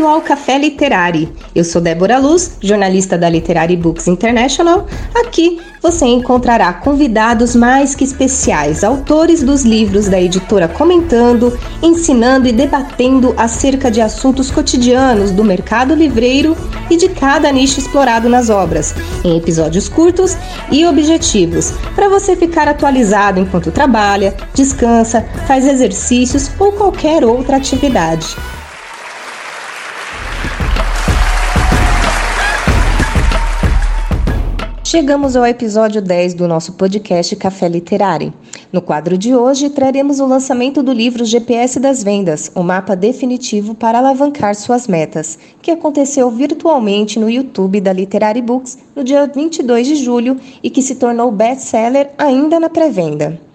Bem-vindo ao Café Literário. Eu sou Débora Luz, jornalista da Literary Books International. Aqui você encontrará convidados mais que especiais, autores dos livros da editora comentando, ensinando e debatendo acerca de assuntos cotidianos do mercado livreiro e de cada nicho explorado nas obras, em episódios curtos e objetivos, para você ficar atualizado enquanto trabalha, descansa, faz exercícios ou qualquer outra atividade. Chegamos ao episódio 10 do nosso podcast Café Literário. No quadro de hoje, traremos o lançamento do livro GPS das Vendas, o mapa definitivo para alavancar suas metas, que aconteceu virtualmente no YouTube da Literary Books no dia 22 de julho e que se tornou best-seller ainda na pré-venda.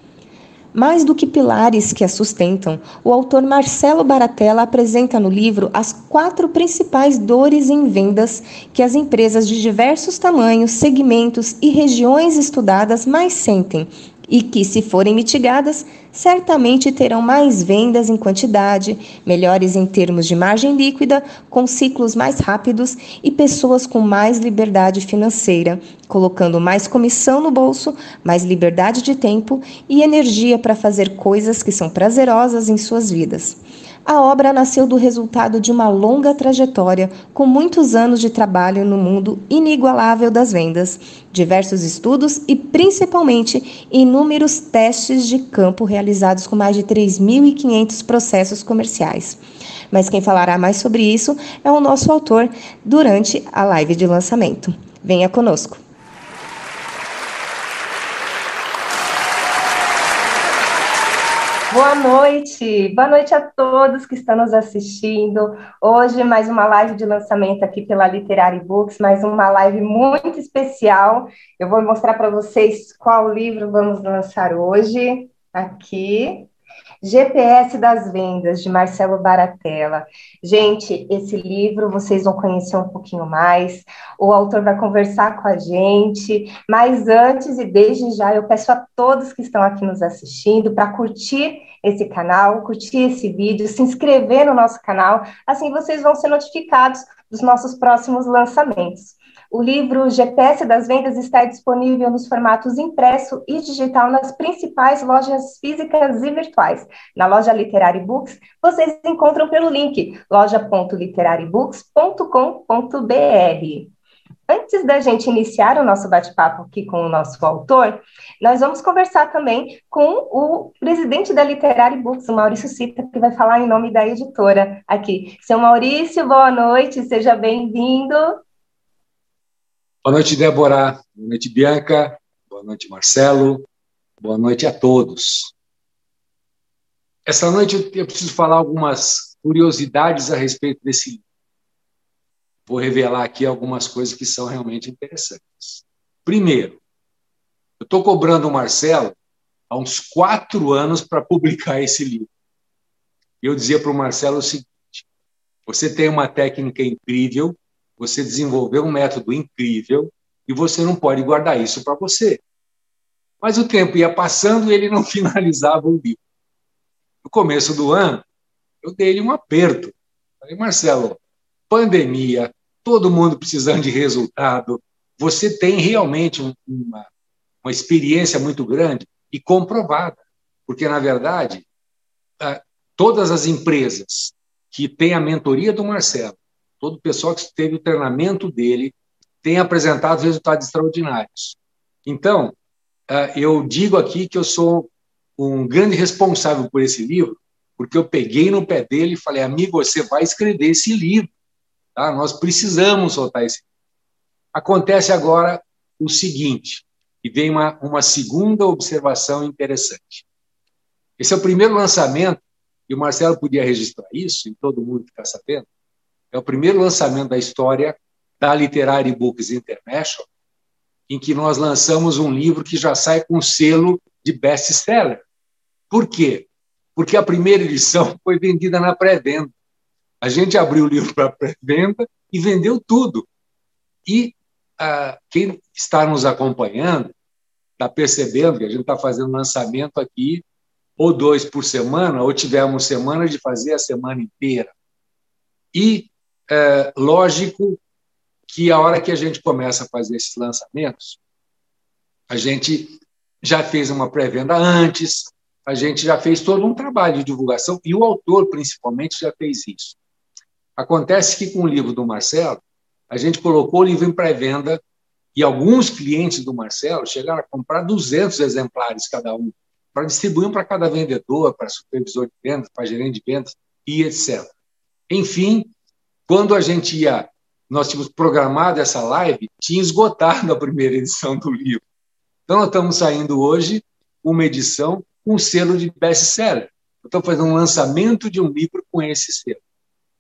Mais do que pilares que a sustentam, o autor Marcelo Baratella apresenta no livro as quatro principais dores em vendas que as empresas de diversos tamanhos, segmentos e regiões estudadas mais sentem e que, se forem mitigadas, certamente terão mais vendas em quantidade, melhores em termos de margem líquida, com ciclos mais rápidos e pessoas com mais liberdade financeira, colocando mais comissão no bolso, mais liberdade de tempo e energia para fazer coisas que são prazerosas em suas vidas. A obra nasceu do resultado de uma longa trajetória, com muitos anos de trabalho no mundo inigualável das vendas, diversos estudos e, principalmente, inúmeros testes de campo realizados com mais de 3.500 processos comerciais. Mas quem falará mais sobre isso é o nosso autor durante a live de lançamento. Venha conosco! Boa noite, boa noite a todos que estão nos assistindo. Hoje, mais uma live de lançamento aqui pela Literary Books, mais uma live muito especial. Eu vou mostrar para vocês qual livro vamos lançar hoje. Aqui, GPS das Vendas, de Marcelo Baratella. Gente, esse livro vocês vão conhecer um pouquinho mais, o autor vai conversar com a gente, mas antes e desde já eu peço a todos que estão aqui nos assistindo para curtir esse canal, curtir esse vídeo, se inscrever no nosso canal, assim vocês vão ser notificados dos nossos próximos lançamentos. O livro GPS das Vendas está disponível nos formatos impresso e digital nas principais lojas físicas e virtuais. Na loja Literary Books, vocês encontram pelo link loja.literarybooks.com.br. Antes da gente iniciar o nosso bate-papo aqui com o nosso autor, nós vamos conversar também com o presidente da Literary Books, o Maurício Cita, que vai falar em nome da editora aqui. Seu Maurício, boa noite, seja bem-vindo. Boa noite, Débora. Boa noite, Bianca. Boa noite, Marcelo. Boa noite a todos. Essa noite eu preciso falar algumas curiosidades a respeito desse livro. Vou revelar aqui algumas coisas que são realmente interessantes. Primeiro, eu estou cobrando o Marcelo há uns quatro anos para publicar esse livro. Eu dizia para o Marcelo o seguinte: você tem uma técnica incrível, você desenvolveu um método incrível e você não pode guardar isso para você. Mas o tempo ia passando e ele não finalizava o livro. No começo do ano, eu dei-lhe um aperto. Falei, Marcelo, pandemia, todo mundo precisando de resultado, você tem realmente uma, uma experiência muito grande e comprovada. Porque, na verdade, todas as empresas que têm a mentoria do Marcelo todo o pessoal que teve o treinamento dele tem apresentado resultados extraordinários. Então, eh, eu digo aqui que eu sou um grande responsável por esse livro, porque eu peguei no pé dele e falei, amigo, você vai escrever esse livro. Tá? Nós precisamos soltar esse livro. Acontece agora o seguinte, e vem uma, uma segunda observação interessante. Esse é o primeiro lançamento, e o Marcelo podia registrar isso, e todo mundo ficar sabendo, é o primeiro lançamento da história da Literary Books International, em que nós lançamos um livro que já sai com selo de best-seller. Por quê? Porque a primeira edição foi vendida na pré-venda. A gente abriu o livro para pré-venda e vendeu tudo. E ah, quem está nos acompanhando está percebendo que a gente está fazendo lançamento aqui ou dois por semana, ou tivemos semanas de fazer a semana inteira. E é, lógico que a hora que a gente começa a fazer esses lançamentos, a gente já fez uma pré-venda antes, a gente já fez todo um trabalho de divulgação e o autor, principalmente, já fez isso. Acontece que com o livro do Marcelo, a gente colocou o livro em pré-venda e alguns clientes do Marcelo chegaram a comprar 200 exemplares cada um, para distribuir para cada vendedor, para supervisor de vendas, para gerente de vendas e etc. Enfim, quando a gente ia, nós tínhamos programado essa live, tinha esgotado a primeira edição do livro. Então, nós estamos saindo hoje uma edição com selo de best-seller. Estou fazendo um lançamento de um livro com esse selo.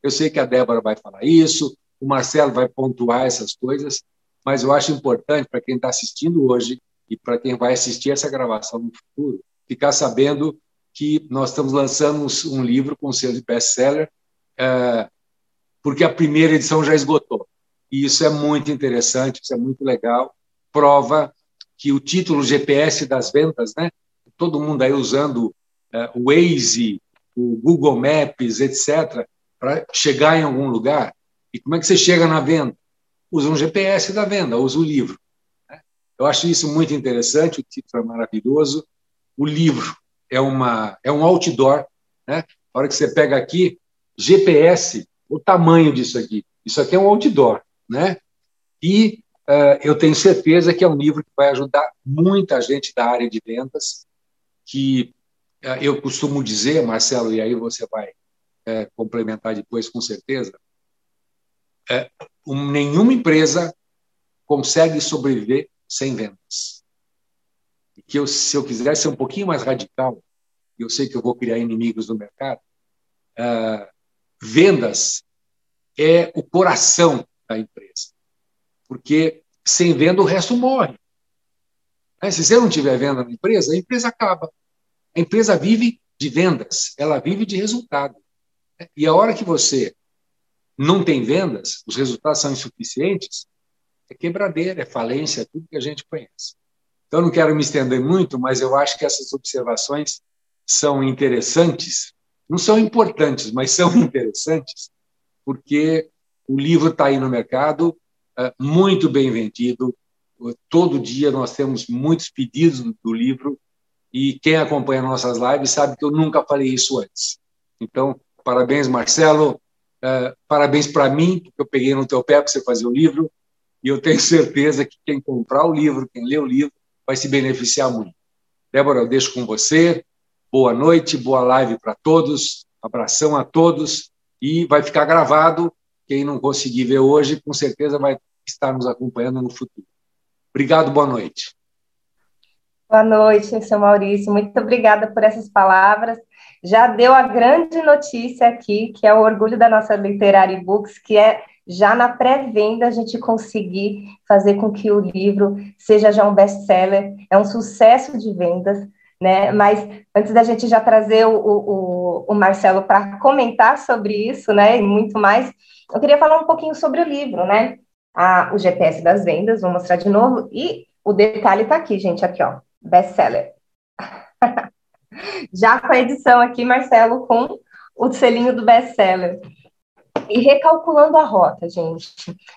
Eu sei que a Débora vai falar isso, o Marcelo vai pontuar essas coisas, mas eu acho importante para quem está assistindo hoje e para quem vai assistir essa gravação no futuro, ficar sabendo que nós estamos lançando um livro com selo de best-seller, é, porque a primeira edição já esgotou. E isso é muito interessante, isso é muito legal, prova que o título GPS das vendas, né? todo mundo aí usando é, o Waze, o Google Maps, etc., para chegar em algum lugar. E como é que você chega na venda? Usa um GPS da venda, usa o livro. Né? Eu acho isso muito interessante, o título é maravilhoso. O livro é, uma, é um outdoor. Né? A hora que você pega aqui, GPS, o tamanho disso aqui. Isso aqui é um outdoor. Né? E uh, eu tenho certeza que é um livro que vai ajudar muita gente da área de vendas, que uh, eu costumo dizer, Marcelo, e aí você vai uh, complementar depois com certeza, um, nenhuma empresa consegue sobreviver sem vendas. E que eu, se eu quisesse ser um pouquinho mais radical, eu sei que eu vou criar inimigos no mercado, vendas é o coração da empresa porque sem venda o resto morre. Se você não tiver venda na empresa, a empresa acaba. A empresa vive de vendas, ela vive de resultado. E a hora que você não tem vendas, os resultados são insuficientes, é quebradeira, é falência, é tudo que a gente conhece. Então, não quero me estender muito, mas eu acho que essas observações são interessantes, não são importantes, mas são interessantes, porque o livro está aí no mercado, é, muito bem vendido. Todo dia nós temos muitos pedidos do livro e quem acompanha nossas lives sabe que eu nunca falei isso antes. Então, parabéns, Marcelo. Uh, parabéns para mim, porque eu peguei no teu pé para você fazer o livro. E eu tenho certeza que quem comprar o livro, quem ler o livro, vai se beneficiar muito. Débora, eu deixo com você. Boa noite, boa live para todos. Abração a todos. E vai ficar gravado quem não conseguir ver hoje, com certeza vai estar nos acompanhando no futuro. Obrigado, boa noite. Boa noite, seu Maurício. Muito obrigada por essas palavras. Já deu a grande notícia aqui, que é o orgulho da nossa Literary Books, que é já na pré-venda a gente conseguir fazer com que o livro seja já um best-seller, é um sucesso de vendas né? Mas antes da gente já trazer o, o, o Marcelo para comentar sobre isso, né? E muito mais, eu queria falar um pouquinho sobre o livro, né? A, o GPS das vendas, vou mostrar de novo. E o detalhe está aqui, gente, aqui, ó, best-seller. já com a edição aqui, Marcelo, com o selinho do best-seller e recalculando a rota, gente.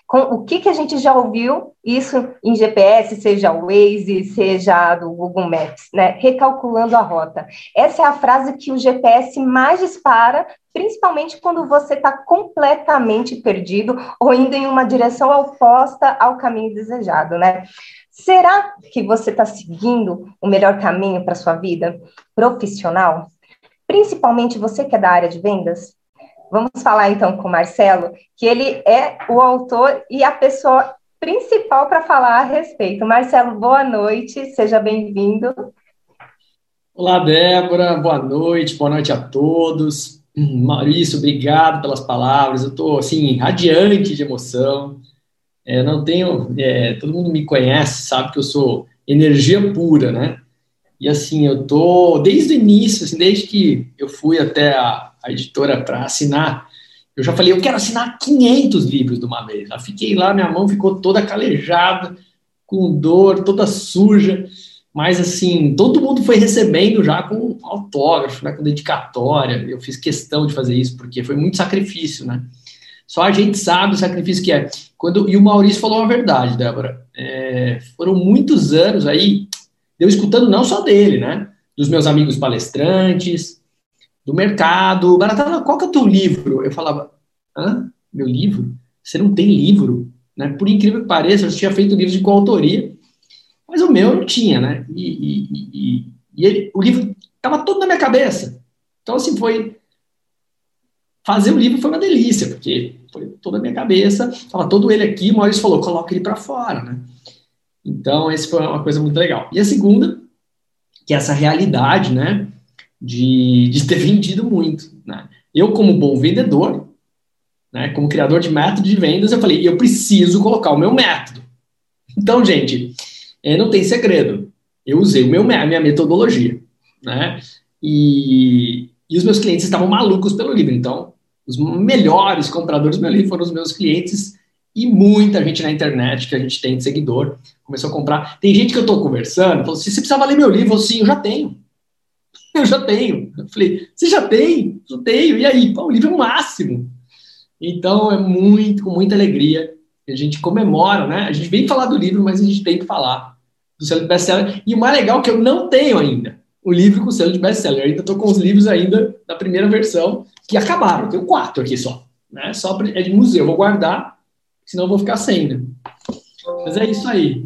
Com o que, que a gente já ouviu isso em GPS, seja o Waze, seja do Google Maps, né? Recalculando a rota. Essa é a frase que o GPS mais dispara, principalmente quando você está completamente perdido ou indo em uma direção oposta ao caminho desejado, né? Será que você está seguindo o melhor caminho para sua vida profissional? Principalmente você que é da área de vendas? Vamos falar então com o Marcelo, que ele é o autor e a pessoa principal para falar a respeito. Marcelo, boa noite, seja bem-vindo. Olá, Débora, boa noite, boa noite a todos. Maurício, obrigado pelas palavras. Eu estou assim radiante de emoção. É, não tenho, é, todo mundo me conhece, sabe que eu sou energia pura, né? E assim, eu tô desde o início, assim, desde que eu fui até a a editora para assinar, eu já falei, eu quero assinar 500 livros de uma vez. Eu fiquei lá, minha mão ficou toda calejada, com dor, toda suja, mas assim, todo mundo foi recebendo já com autógrafo, né, com dedicatória. Eu fiz questão de fazer isso porque foi muito sacrifício, né? Só a gente sabe o sacrifício que é. Quando, e o Maurício falou uma verdade, Débora. É, foram muitos anos aí, eu escutando não só dele, né? Dos meus amigos palestrantes, do mercado. Baratana, qual que é o teu livro? Eu falava, hã? Meu livro? Você não tem livro? Né? Por incrível que pareça, eu tinha feito livros de coautoria, mas o meu não tinha, né? E, e, e, e ele, o livro estava todo na minha cabeça. Então, assim, foi. Fazer o livro foi uma delícia, porque foi toda a minha cabeça, estava todo ele aqui, o Maurício falou, coloca ele para fora, né? Então, esse foi uma coisa muito legal. E a segunda, que é essa realidade, né, de, de ter vendido muito, né? Eu, como bom vendedor, né, como criador de método de vendas, eu falei, eu preciso colocar o meu método. Então, gente, é, não tem segredo. Eu usei o meu, a minha metodologia, né? E, e os meus clientes estavam malucos pelo livro. Então, os melhores compradores do meu livro foram os meus clientes e muita gente na internet que a gente tem de seguidor começou a comprar. Tem gente que eu estou conversando, falou assim, você precisa ler meu livro? Eu eu já tenho. Eu já tenho. Eu falei, você já tem? Eu tenho. E aí? Pô, o livro é o máximo. Então, é muito, com muita alegria a gente comemora, né? A gente vem falar do livro, mas a gente tem que falar do selo de best-seller. E o mais legal é que eu não tenho ainda o livro com selo de best-seller. Ainda estou com os livros ainda da primeira versão, que acabaram. Eu tenho quatro aqui só. Né? Só é de museu. Eu vou guardar, senão eu vou ficar sem, né? Mas é isso aí.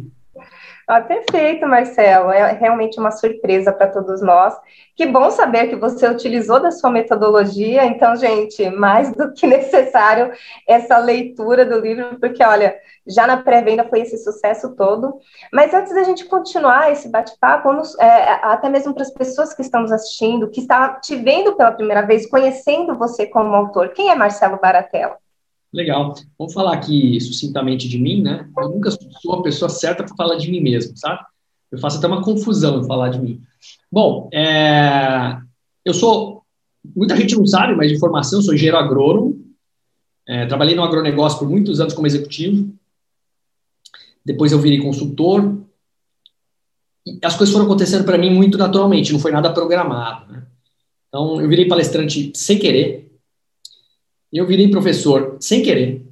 Ah, perfeito, Marcelo. É realmente uma surpresa para todos nós. Que bom saber que você utilizou da sua metodologia. Então, gente, mais do que necessário essa leitura do livro, porque, olha, já na pré-venda foi esse sucesso todo. Mas antes da gente continuar esse bate-papo, é, até mesmo para as pessoas que estamos assistindo, que está te vendo pela primeira vez, conhecendo você como autor, quem é Marcelo Baratella? Legal. Vamos falar aqui sucintamente de mim, né? Eu nunca sou a pessoa certa para falar de mim mesmo, sabe? Eu faço até uma confusão em falar de mim. Bom, é... eu sou. Muita gente não sabe, mas de formação, sou engenheiro agrônomo. É, trabalhei no agronegócio por muitos anos como executivo. Depois eu virei consultor. E as coisas foram acontecendo para mim muito naturalmente, não foi nada programado. Né? Então, eu virei palestrante sem querer eu virei professor sem querer,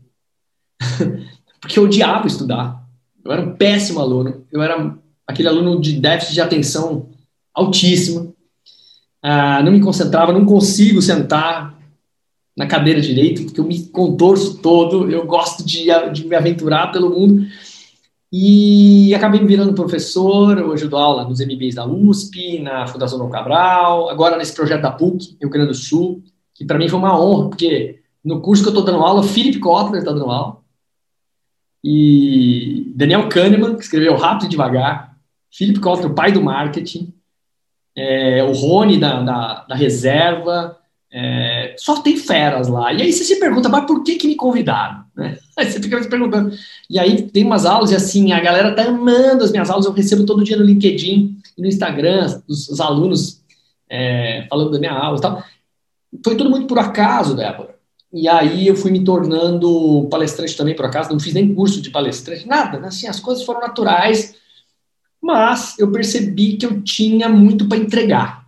porque eu odiava estudar. Eu era um péssimo aluno. Eu era aquele aluno de déficit de atenção altíssimo. Ah, não me concentrava, não consigo sentar na cadeira direito, porque eu me contorço todo. Eu gosto de, de me aventurar pelo mundo. E acabei me virando professor. Hoje eu dou aula nos MBAs da USP, na Fundação Dom Cabral, agora nesse projeto da PUC, Rio Grande do Sul, que para mim foi uma honra, porque no curso que eu estou dando aula, o Philip Kotler está dando aula. E Daniel Kahneman, que escreveu Rápido e Devagar. Philip Kotler, o pai do marketing. É, o Rony, da, da, da reserva. É, só tem feras lá. E aí você se pergunta, mas por que, que me convidaram? Né? Aí você fica se perguntando. E aí tem umas aulas e assim, a galera tá amando as minhas aulas. Eu recebo todo dia no LinkedIn e no Instagram os, os alunos é, falando da minha aula e tal. Foi tudo muito por acaso, Débora. E aí eu fui me tornando palestrante também, por acaso, não fiz nem curso de palestrante, nada, né? assim, as coisas foram naturais, mas eu percebi que eu tinha muito para entregar.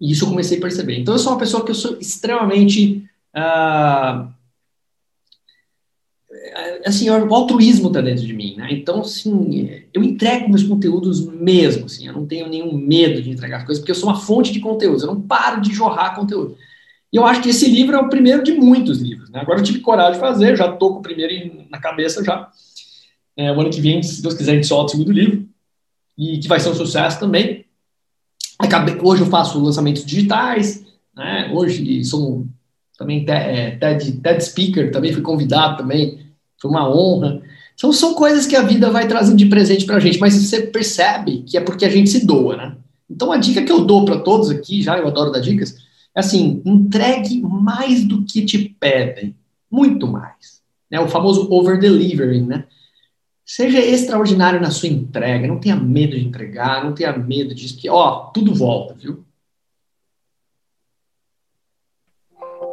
E isso eu comecei a perceber. Então eu sou uma pessoa que eu sou extremamente ah, assim, o altruísmo está dentro de mim, né? Então, assim, eu entrego meus conteúdos mesmo, assim, eu não tenho nenhum medo de entregar coisas, porque eu sou uma fonte de conteúdo, eu não paro de jorrar conteúdo. E eu acho que esse livro é o primeiro de muitos livros. Né? Agora eu tive coragem de fazer, já estou com o primeiro na cabeça já. É, o ano que vem, se Deus quiser, a gente solta o segundo livro, e que vai ser um sucesso também. Acabei, hoje eu faço lançamentos digitais, né? hoje sou também TED, TED Speaker, também fui convidado também, foi uma honra. Então são coisas que a vida vai trazendo de presente para a gente, mas você percebe que é porque a gente se doa, né? Então a dica que eu dou para todos aqui, já eu adoro dar dicas, assim, entregue mais do que te pedem, muito mais. Né? O famoso over-delivering, né? Seja extraordinário na sua entrega, não tenha medo de entregar, não tenha medo disso, porque, ó, tudo volta, viu?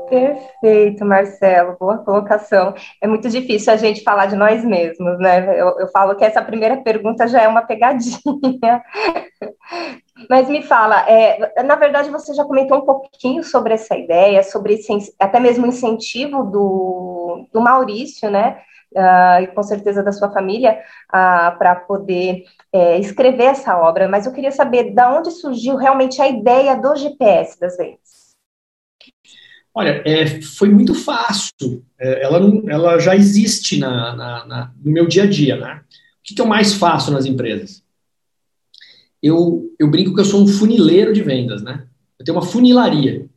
Perfeito, Marcelo, boa colocação. É muito difícil a gente falar de nós mesmos, né? Eu, eu falo que essa primeira pergunta já é uma pegadinha. Mas me fala, é, na verdade você já comentou um pouquinho sobre essa ideia, sobre esse, até mesmo o incentivo do, do, Maurício, né? Uh, e com certeza da sua família, uh, para poder é, escrever essa obra, mas eu queria saber de onde surgiu realmente a ideia do GPS das vendas. Olha, é, foi muito fácil. É, ela, ela já existe na, na, na, no meu dia a dia, né? O que, que eu mais faço nas empresas? Eu, eu brinco que eu sou um funileiro de vendas, né? Eu tenho uma funilaria.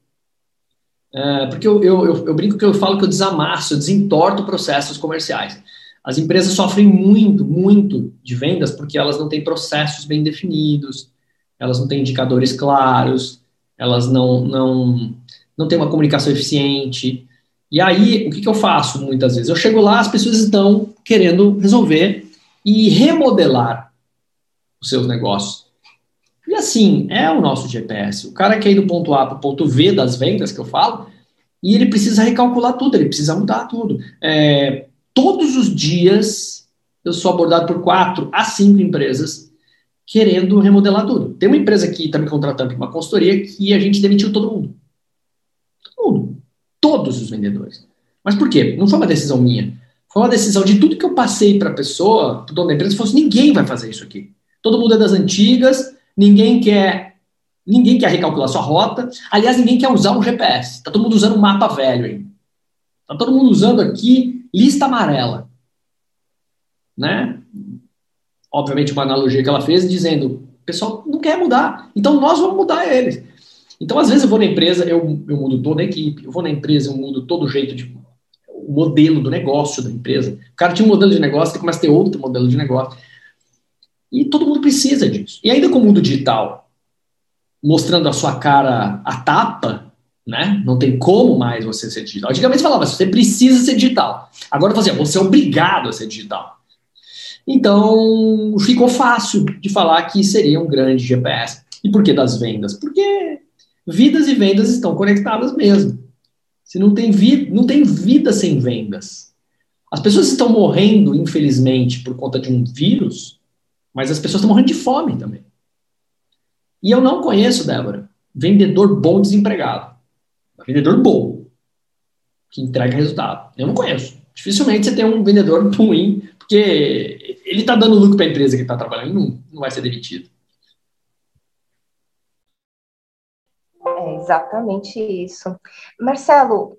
É, porque eu, eu, eu, eu, brinco que eu falo que eu desamasso, eu desentorto processos comerciais. As empresas sofrem muito, muito de vendas porque elas não têm processos bem definidos, elas não têm indicadores claros, elas não, não, não têm uma comunicação eficiente. E aí, o que, que eu faço muitas vezes? Eu chego lá, as pessoas estão querendo resolver e remodelar os seus negócios. E assim, é o nosso GPS. O cara quer ir do ponto A para o ponto V das vendas, que eu falo, e ele precisa recalcular tudo, ele precisa mudar tudo. É, todos os dias eu sou abordado por quatro a cinco empresas querendo remodelar tudo. Tem uma empresa que está me contratando uma consultoria que a gente demitiu todo mundo. Mundo. Todos os vendedores. Mas por quê? Não foi uma decisão minha. Foi uma decisão de tudo que eu passei para a pessoa, para o dono da empresa, fosse assim, ninguém vai fazer isso aqui. Todo mundo é das antigas, ninguém quer ninguém quer recalcular sua rota. Aliás, ninguém quer usar um GPS. Está todo mundo usando um mapa velho ainda. Está todo mundo usando aqui lista amarela. Né? Obviamente, uma analogia que ela fez dizendo: o pessoal não quer mudar, então nós vamos mudar eles. Então, às vezes, eu vou na empresa, eu, eu mudo toda a equipe, eu vou na empresa, eu mudo todo o jeito de. o modelo do negócio da empresa. O cara tinha um modelo de negócio, ele começa a ter outro modelo de negócio. E todo mundo precisa disso. E ainda com o mundo digital, mostrando a sua cara a tapa, né? Não tem como mais você ser digital. Antigamente falava, você precisa ser digital. Agora fazia, você é obrigado a ser digital. Então, ficou fácil de falar que seria um grande GPS. E por que das vendas? Porque vidas e vendas estão conectadas mesmo. Se não tem vida, não tem vida sem vendas. As pessoas estão morrendo, infelizmente, por conta de um vírus, mas as pessoas estão morrendo de fome também. E eu não conheço, Débora, vendedor bom desempregado. Vendedor bom, que entrega resultado. Eu não conheço. Dificilmente você tem um vendedor ruim, porque ele está dando lucro para a empresa que está trabalhando e não, não vai ser demitido. É exatamente isso. Marcelo,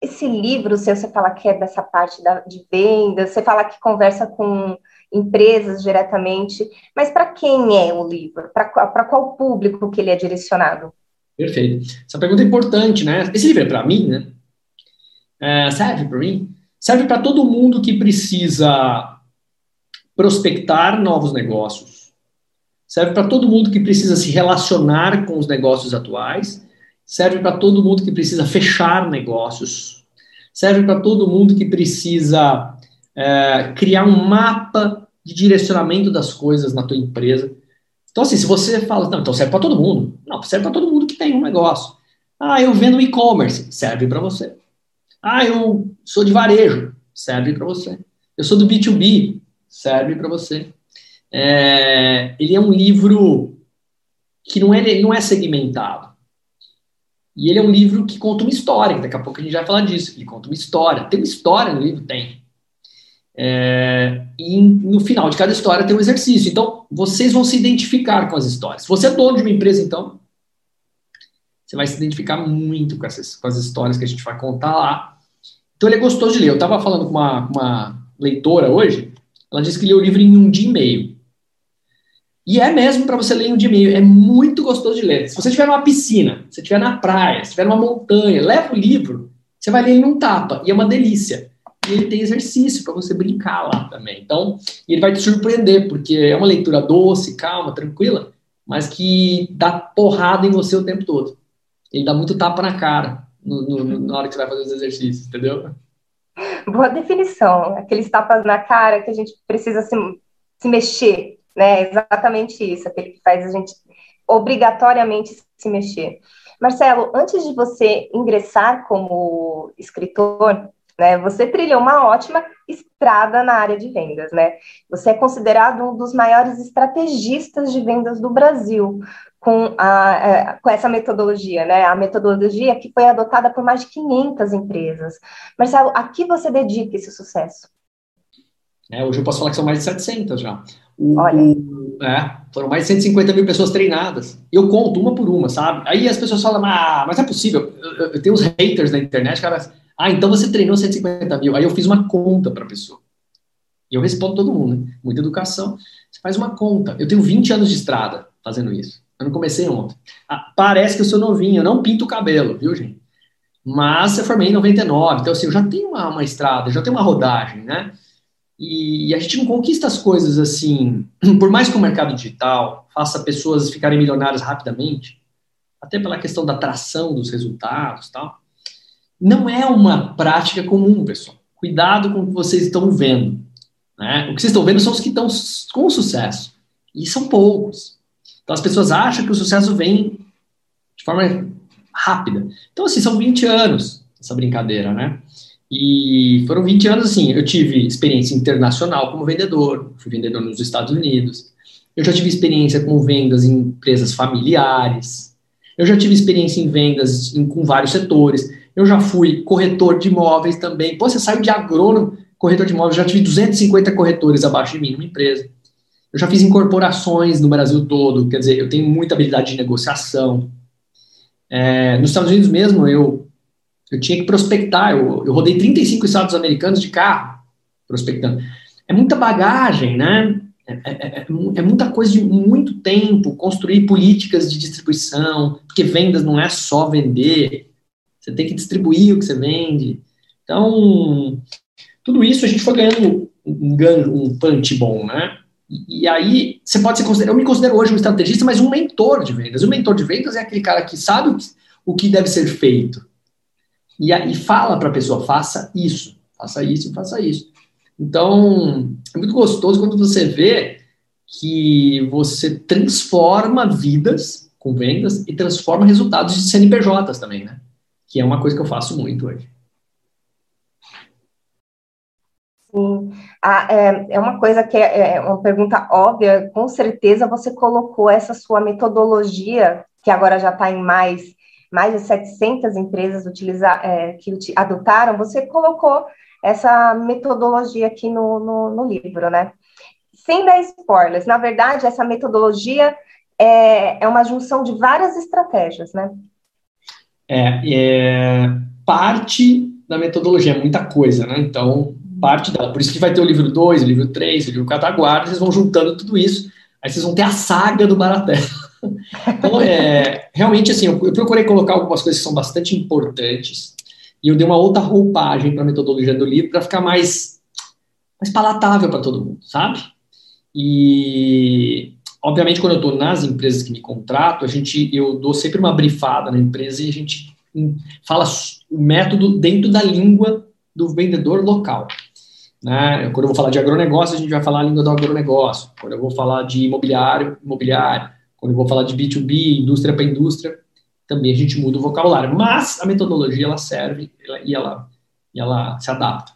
esse livro, se você fala que é dessa parte da, de vendas, você fala que conversa com empresas diretamente, mas para quem é o livro? Para qual público que ele é direcionado? Perfeito. Essa pergunta é importante, né? Esse livro é para mim, né? É, serve para mim? Serve para todo mundo que precisa prospectar novos negócios. Serve para todo mundo que precisa se relacionar com os negócios atuais. Serve para todo mundo que precisa fechar negócios. Serve para todo mundo que precisa é, criar um mapa de direcionamento das coisas na tua empresa. Então, assim, se você fala, não, então serve para todo mundo. Não, serve para todo mundo que tem um negócio. Ah, eu vendo e-commerce, serve para você. Ah, eu sou de varejo, serve para você. Eu sou do B2B, serve para você. É, ele é um livro que não é, não é segmentado. E ele é um livro que conta uma história. Daqui a pouco a gente vai falar disso. Ele conta uma história. Tem uma história no livro? Tem. É, e no final de cada história tem um exercício. Então, vocês vão se identificar com as histórias. Se você é dono de uma empresa, então, você vai se identificar muito com, essas, com as histórias que a gente vai contar lá. Então, ele é gostoso de ler. Eu estava falando com uma, uma leitora hoje, ela disse que leu o livro em um dia e meio. E é mesmo para você ler em um dia e meio. É muito gostoso de ler. Se você estiver numa piscina, se estiver na praia, se estiver numa montanha, leva o livro, você vai ler em um tapa. E é uma delícia e ele tem exercício para você brincar lá também. Então, ele vai te surpreender, porque é uma leitura doce, calma, tranquila, mas que dá porrada em você o tempo todo. Ele dá muito tapa na cara no, no, na hora que você vai fazer os exercícios, entendeu? Boa definição. Aqueles tapas na cara que a gente precisa se, se mexer, né? Exatamente isso, aquele que faz a gente obrigatoriamente se mexer. Marcelo, antes de você ingressar como escritor, né? Você trilhou uma ótima estrada na área de vendas, né? Você é considerado um dos maiores estrategistas de vendas do Brasil com, a, é, com essa metodologia, né? A metodologia que foi adotada por mais de 500 empresas. Marcelo, a que você dedica esse sucesso? É, hoje eu posso falar que são mais de 700 já. O, Olha. O, é, foram mais de 150 mil pessoas treinadas. Eu conto uma por uma, sabe? Aí as pessoas falam, ah, mas é possível. Eu, eu tenho uns haters na internet, cara. Ah, então você treinou 150 mil. Aí eu fiz uma conta para a pessoa. E eu respondo todo mundo, né? Muita educação. Você faz uma conta. Eu tenho 20 anos de estrada fazendo isso. Eu não comecei ontem. Ah, parece que eu sou novinho, eu não pinto o cabelo, viu, gente? Mas eu formei em 99, então assim, eu já tenho uma, uma estrada, já tenho uma rodagem, né? E a gente não conquista as coisas assim, por mais que o mercado digital faça pessoas ficarem milionárias rapidamente, até pela questão da atração dos resultados tal, não é uma prática comum, pessoal. Cuidado com o que vocês estão vendo. Né? O que vocês estão vendo são os que estão com sucesso. E são poucos. Então as pessoas acham que o sucesso vem de forma rápida. Então, assim, são 20 anos essa brincadeira, né? E foram 20 anos assim. Eu tive experiência internacional como vendedor, fui vendedor nos Estados Unidos. Eu já tive experiência com vendas em empresas familiares. Eu já tive experiência em vendas em, com vários setores. Eu já fui corretor de imóveis também. Pô, você saiu de agrônomo, corretor de imóveis. Já tive 250 corretores abaixo de mim numa empresa. Eu já fiz incorporações no Brasil todo. Quer dizer, eu tenho muita habilidade de negociação. É, nos Estados Unidos mesmo, eu eu tinha que prospectar. Eu, eu rodei 35 estados americanos de carro prospectando. É muita bagagem, né? É, é, é, é, muita coisa de muito tempo, construir políticas de distribuição, porque vendas não é só vender, você tem que distribuir o que você vende. Então, tudo isso a gente foi ganhando um ganho, um punch bom, né? E, aí, você pode se considerar, eu me considero hoje um estrategista, mas um mentor de vendas. O mentor de vendas é aquele cara que sabe o que deve ser feito, e, e fala para a pessoa, faça isso, faça isso, faça isso. Então, é muito gostoso quando você vê que você transforma vidas com vendas e transforma resultados de CNPJs também, né? Que é uma coisa que eu faço muito hoje. Sim, ah, é, é, uma coisa que é, é uma pergunta óbvia, com certeza você colocou essa sua metodologia, que agora já está em mais mais de 700 empresas utilizar, é, que adotaram, você colocou essa metodologia aqui no, no, no, livro, né? Sem dar spoilers, na verdade, essa metodologia é, é uma junção de várias estratégias, né? É, é parte da metodologia, é muita coisa, né? Então, parte dela. Por isso que vai ter o livro 2, o livro 3, o livro Cataguarda, vocês vão juntando tudo isso, aí vocês vão ter a saga do Baraté. Então, é, realmente, assim, eu, procurei colocar algumas coisas que são bastante importantes e eu dei uma outra roupagem para a metodologia do livro para ficar mais, mais palatável para todo mundo, sabe? E, obviamente, quando eu estou nas empresas que me contrato, a gente, eu dou sempre uma brifada na empresa e a gente fala o método dentro da língua do vendedor local. Né? Quando eu vou falar de agronegócio, a gente vai falar a língua do agronegócio. Quando eu vou falar de imobiliário, imobiliário. Quando eu vou falar de B2B, indústria para indústria, também a gente muda o vocabulário. Mas a metodologia ela serve e ela, e ela se adapta.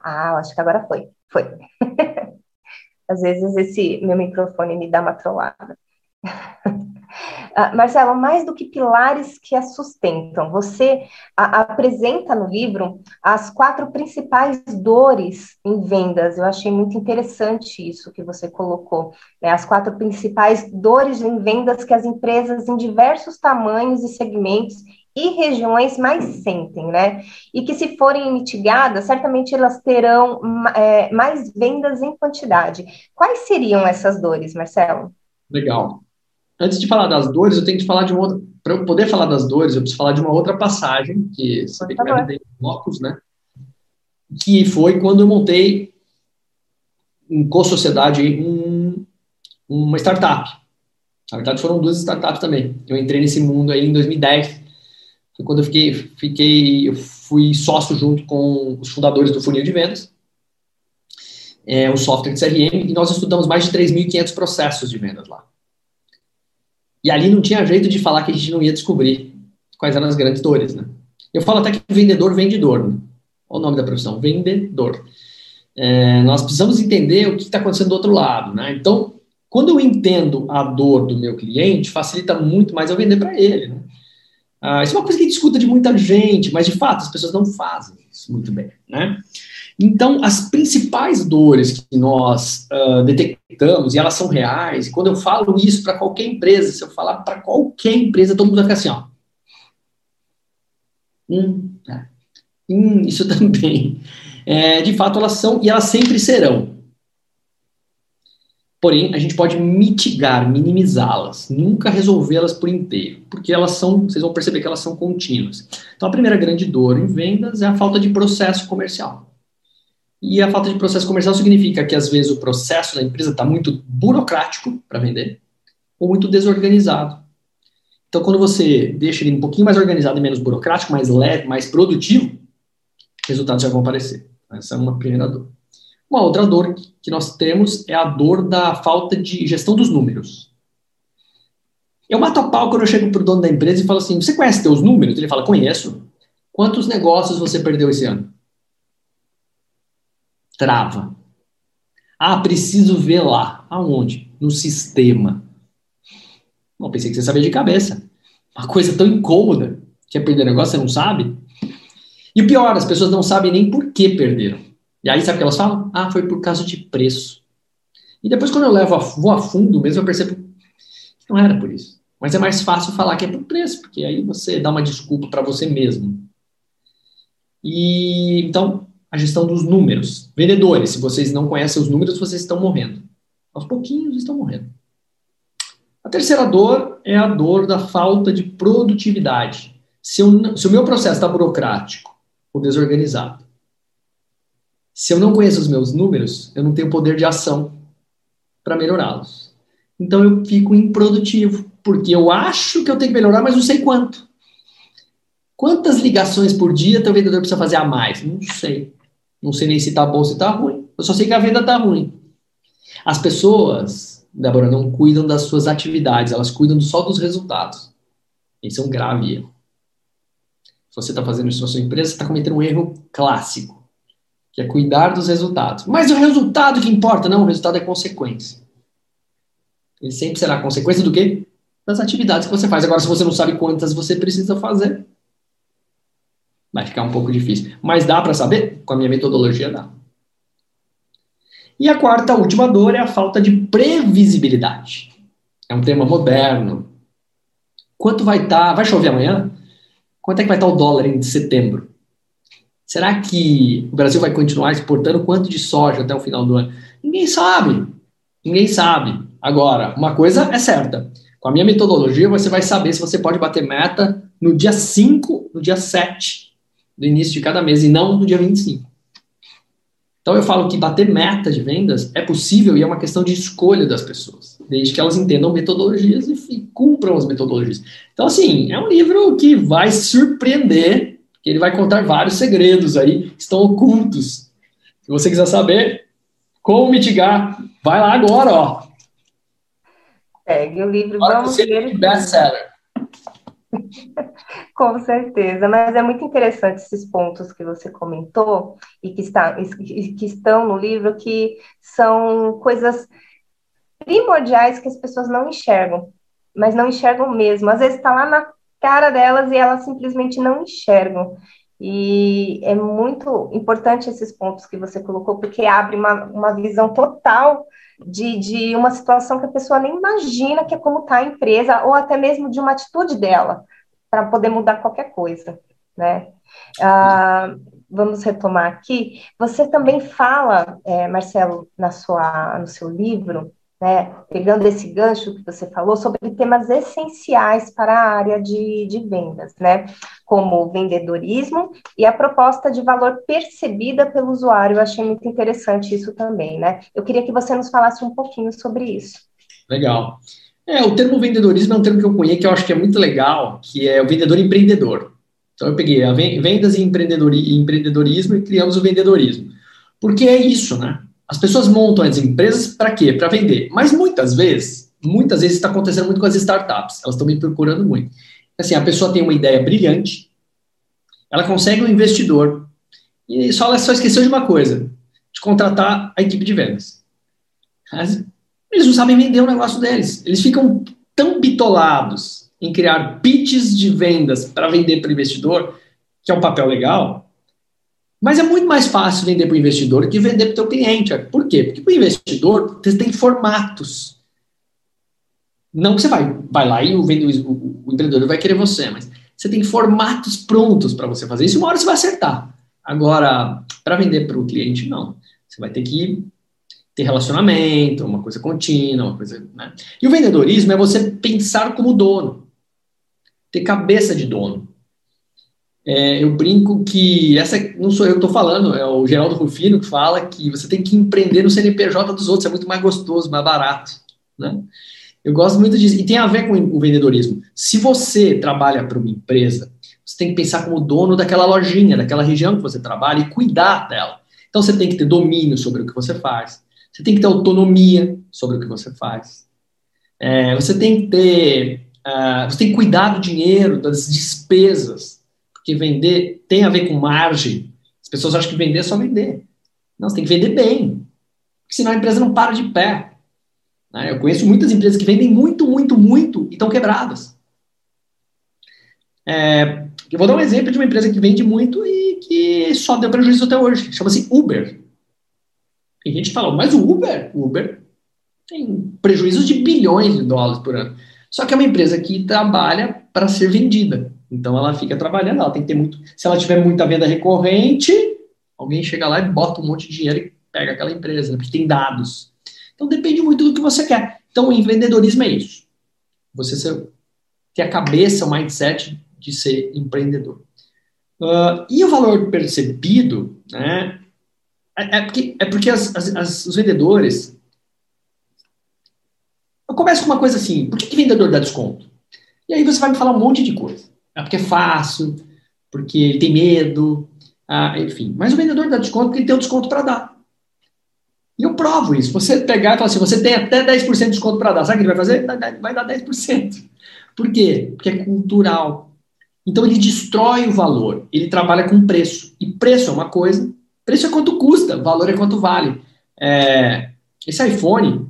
Ah, acho que agora foi. Foi. Às vezes esse meu microfone me dá uma trollada. Uh, Marcelo, mais do que pilares que a sustentam, você a, apresenta no livro as quatro principais dores em vendas. Eu achei muito interessante isso que você colocou, né? as quatro principais dores em vendas que as empresas em diversos tamanhos e segmentos e regiões mais sentem, né? E que, se forem mitigadas, certamente elas terão é, mais vendas em quantidade. Quais seriam essas dores, Marcelo? Legal antes de falar das dores, eu tenho que falar de uma outra. Para eu poder falar das dores, eu preciso falar de uma outra passagem, que você tem que me em blocos, né? Que foi quando eu montei em co-sociedade um, uma startup. Na verdade, foram duas startups também. Eu entrei nesse mundo aí em 2010. Foi quando eu fiquei, fiquei eu fui sócio junto com os fundadores do Funil de Vendas, é, o software de CRM, e nós estudamos mais de 3.500 processos de vendas lá. E ali não tinha jeito de falar que a gente não ia descobrir quais eram as grandes dores, né? Eu falo até que vendedor vende dor. Né? Olha o nome da profissão, vendedor. É, nós precisamos entender o que está acontecendo do outro lado, né? Então, quando eu entendo a dor do meu cliente, facilita muito mais eu vender para ele, né? Ah, isso é uma coisa que a gente escuta de muita gente, mas de fato as pessoas não fazem isso muito bem, né? Então, as principais dores que nós uh, detectamos, e elas são reais, e quando eu falo isso para qualquer empresa, se eu falar para qualquer empresa, todo mundo vai ficar assim, ó. Hum, é. hum isso também. É, de fato, elas são, e elas sempre serão. Porém, a gente pode mitigar, minimizá-las, nunca resolvê-las por inteiro, porque elas são, vocês vão perceber que elas são contínuas. Então, a primeira grande dor em vendas é a falta de processo comercial. E a falta de processo comercial significa que, às vezes, o processo da empresa está muito burocrático para vender ou muito desorganizado. Então, quando você deixa ele um pouquinho mais organizado e menos burocrático, mais leve, mais produtivo, resultados já vão aparecer. Essa é uma primeira dor. Uma outra dor que nós temos é a dor da falta de gestão dos números. Eu mato a pau quando eu chego para o dono da empresa e falo assim: Você conhece teus números? Ele fala: Conheço. Quantos negócios você perdeu esse ano? Trava. Ah, preciso ver lá. Aonde? No sistema. Bom, pensei que você sabia de cabeça. Uma coisa tão incômoda. Quer perder negócio, você não sabe? E o pior, as pessoas não sabem nem por que perderam. E aí, sabe o que elas falam? Ah, foi por causa de preço. E depois, quando eu levo a, vou a fundo mesmo, eu percebo que não era por isso. Mas é mais fácil falar que é por preço, porque aí você dá uma desculpa para você mesmo. E então, a gestão dos números. Vendedores, se vocês não conhecem os números, vocês estão morrendo. Aos pouquinhos estão morrendo. A terceira dor é a dor da falta de produtividade. Se, eu, se o meu processo está burocrático ou desorganizado, se eu não conheço os meus números, eu não tenho poder de ação para melhorá-los. Então eu fico improdutivo, porque eu acho que eu tenho que melhorar, mas não sei quanto. Quantas ligações por dia teu vendedor precisa fazer a mais? Não sei. Não sei nem se está bom ou se está ruim. Eu só sei que a venda está ruim. As pessoas, Débora, não cuidam das suas atividades, elas cuidam só dos resultados. Esse é um grave erro. Se você está fazendo isso na sua empresa, você está cometendo um erro clássico que é cuidar dos resultados. Mas o resultado que importa, não, o resultado é consequência. Ele sempre será consequência do quê? Das atividades que você faz. Agora, se você não sabe quantas você precisa fazer, vai ficar um pouco difícil. Mas dá para saber? Com a minha metodologia, dá. E a quarta, última dor é a falta de previsibilidade. É um tema moderno. Quanto vai estar? Tá, vai chover amanhã? Quanto é que vai estar tá o dólar em setembro? Será que o Brasil vai continuar exportando quanto de soja até o final do ano? Ninguém sabe. Ninguém sabe. Agora, uma coisa é certa. Com a minha metodologia, você vai saber se você pode bater meta no dia 5, no dia 7 do início de cada mês, e não no dia 25. Então, eu falo que bater meta de vendas é possível e é uma questão de escolha das pessoas, desde que elas entendam metodologias e cumpram as metodologias. Então, assim, é um livro que vai surpreender que ele vai contar vários segredos aí que estão ocultos. Se você quiser saber como mitigar, vai lá agora, ó. Pegue o livro, Agora vamos ler. Best-seller. Com certeza, mas é muito interessante esses pontos que você comentou e que, está, que estão no livro, que são coisas primordiais que as pessoas não enxergam, mas não enxergam mesmo. Às vezes está lá na cara delas e elas simplesmente não enxergam. E é muito importante esses pontos que você colocou, porque abre uma, uma visão total de, de uma situação que a pessoa nem imagina que é como está a empresa, ou até mesmo de uma atitude dela, para poder mudar qualquer coisa, né? Ah, vamos retomar aqui. Você também fala, é, Marcelo, na sua, no seu livro, né, pegando esse gancho que você falou, sobre temas essenciais para a área de, de vendas, né, como vendedorismo e a proposta de valor percebida pelo usuário. Eu achei muito interessante isso também, né? Eu queria que você nos falasse um pouquinho sobre isso. Legal. É, o termo vendedorismo é um termo que eu conheço que eu acho que é muito legal, que é o vendedor empreendedor. Então eu peguei vendas e empreendedorismo e criamos o vendedorismo. Porque é isso, né? As pessoas montam as empresas para quê? Para vender. Mas muitas vezes muitas vezes está acontecendo muito com as startups, elas estão me procurando muito. Assim, a pessoa tem uma ideia brilhante, ela consegue um investidor, e só ela só esqueceu de uma coisa, de contratar a equipe de vendas. Eles não sabem vender o negócio deles. Eles ficam tão bitolados em criar pitches de vendas para vender para o investidor, que é um papel legal, mas é muito mais fácil vender para o investidor que vender para o teu cliente. Por quê? Porque para o investidor, você tem formatos. Não que você vai, vai lá e o, o, o empreendedor vai querer você, mas você tem formatos prontos para você fazer isso uma hora você vai acertar. Agora, para vender para o cliente, não. Você vai ter que ter relacionamento, uma coisa contínua, uma coisa. Né? E o vendedorismo é você pensar como dono, ter cabeça de dono. É, eu brinco que essa não sou eu que estou falando, é o Geraldo Rufino que fala que você tem que empreender no CNPJ dos outros, é muito mais gostoso, mais barato. Né? Eu gosto muito disso. E tem a ver com o vendedorismo. Se você trabalha para uma empresa, você tem que pensar como dono daquela lojinha, daquela região que você trabalha e cuidar dela. Então você tem que ter domínio sobre o que você faz. Você tem que ter autonomia sobre o que você faz. É, você tem que ter. Uh, você tem que cuidar do dinheiro, das despesas. Porque vender tem a ver com margem. As pessoas acham que vender é só vender. Não, você tem que vender bem. Porque senão a empresa não para de pé. Né? Eu conheço muitas empresas que vendem muito, muito, muito e estão quebradas. É, eu vou dar um exemplo de uma empresa que vende muito e que só deu prejuízo até hoje. Chama-se Uber. Tem gente que fala, mas o Uber, o Uber tem prejuízos de bilhões de dólares por ano. Só que é uma empresa que trabalha para ser vendida. Então ela fica trabalhando, ela tem que ter muito. Se ela tiver muita venda recorrente, alguém chega lá e bota um monte de dinheiro e pega aquela empresa, né? porque tem dados. Então depende muito do que você quer. Então, o empreendedorismo é isso. Você ser, ter a cabeça, o mindset de ser empreendedor. Uh, e o valor percebido, né? É, é porque, é porque as, as, as, os vendedores. Eu começo com uma coisa assim: por que, que vendedor dá desconto? E aí você vai me falar um monte de coisa. É porque é fácil, porque ele tem medo, ah, enfim. Mas o vendedor dá desconto porque ele tem um desconto para dar. E eu provo isso. Você pegar e falar assim, você tem até 10% de desconto para dar. Sabe o que ele vai fazer? Vai dar 10%. Por quê? Porque é cultural. Então ele destrói o valor. Ele trabalha com preço. E preço é uma coisa, preço é quanto custa, valor é quanto vale. É, esse iPhone,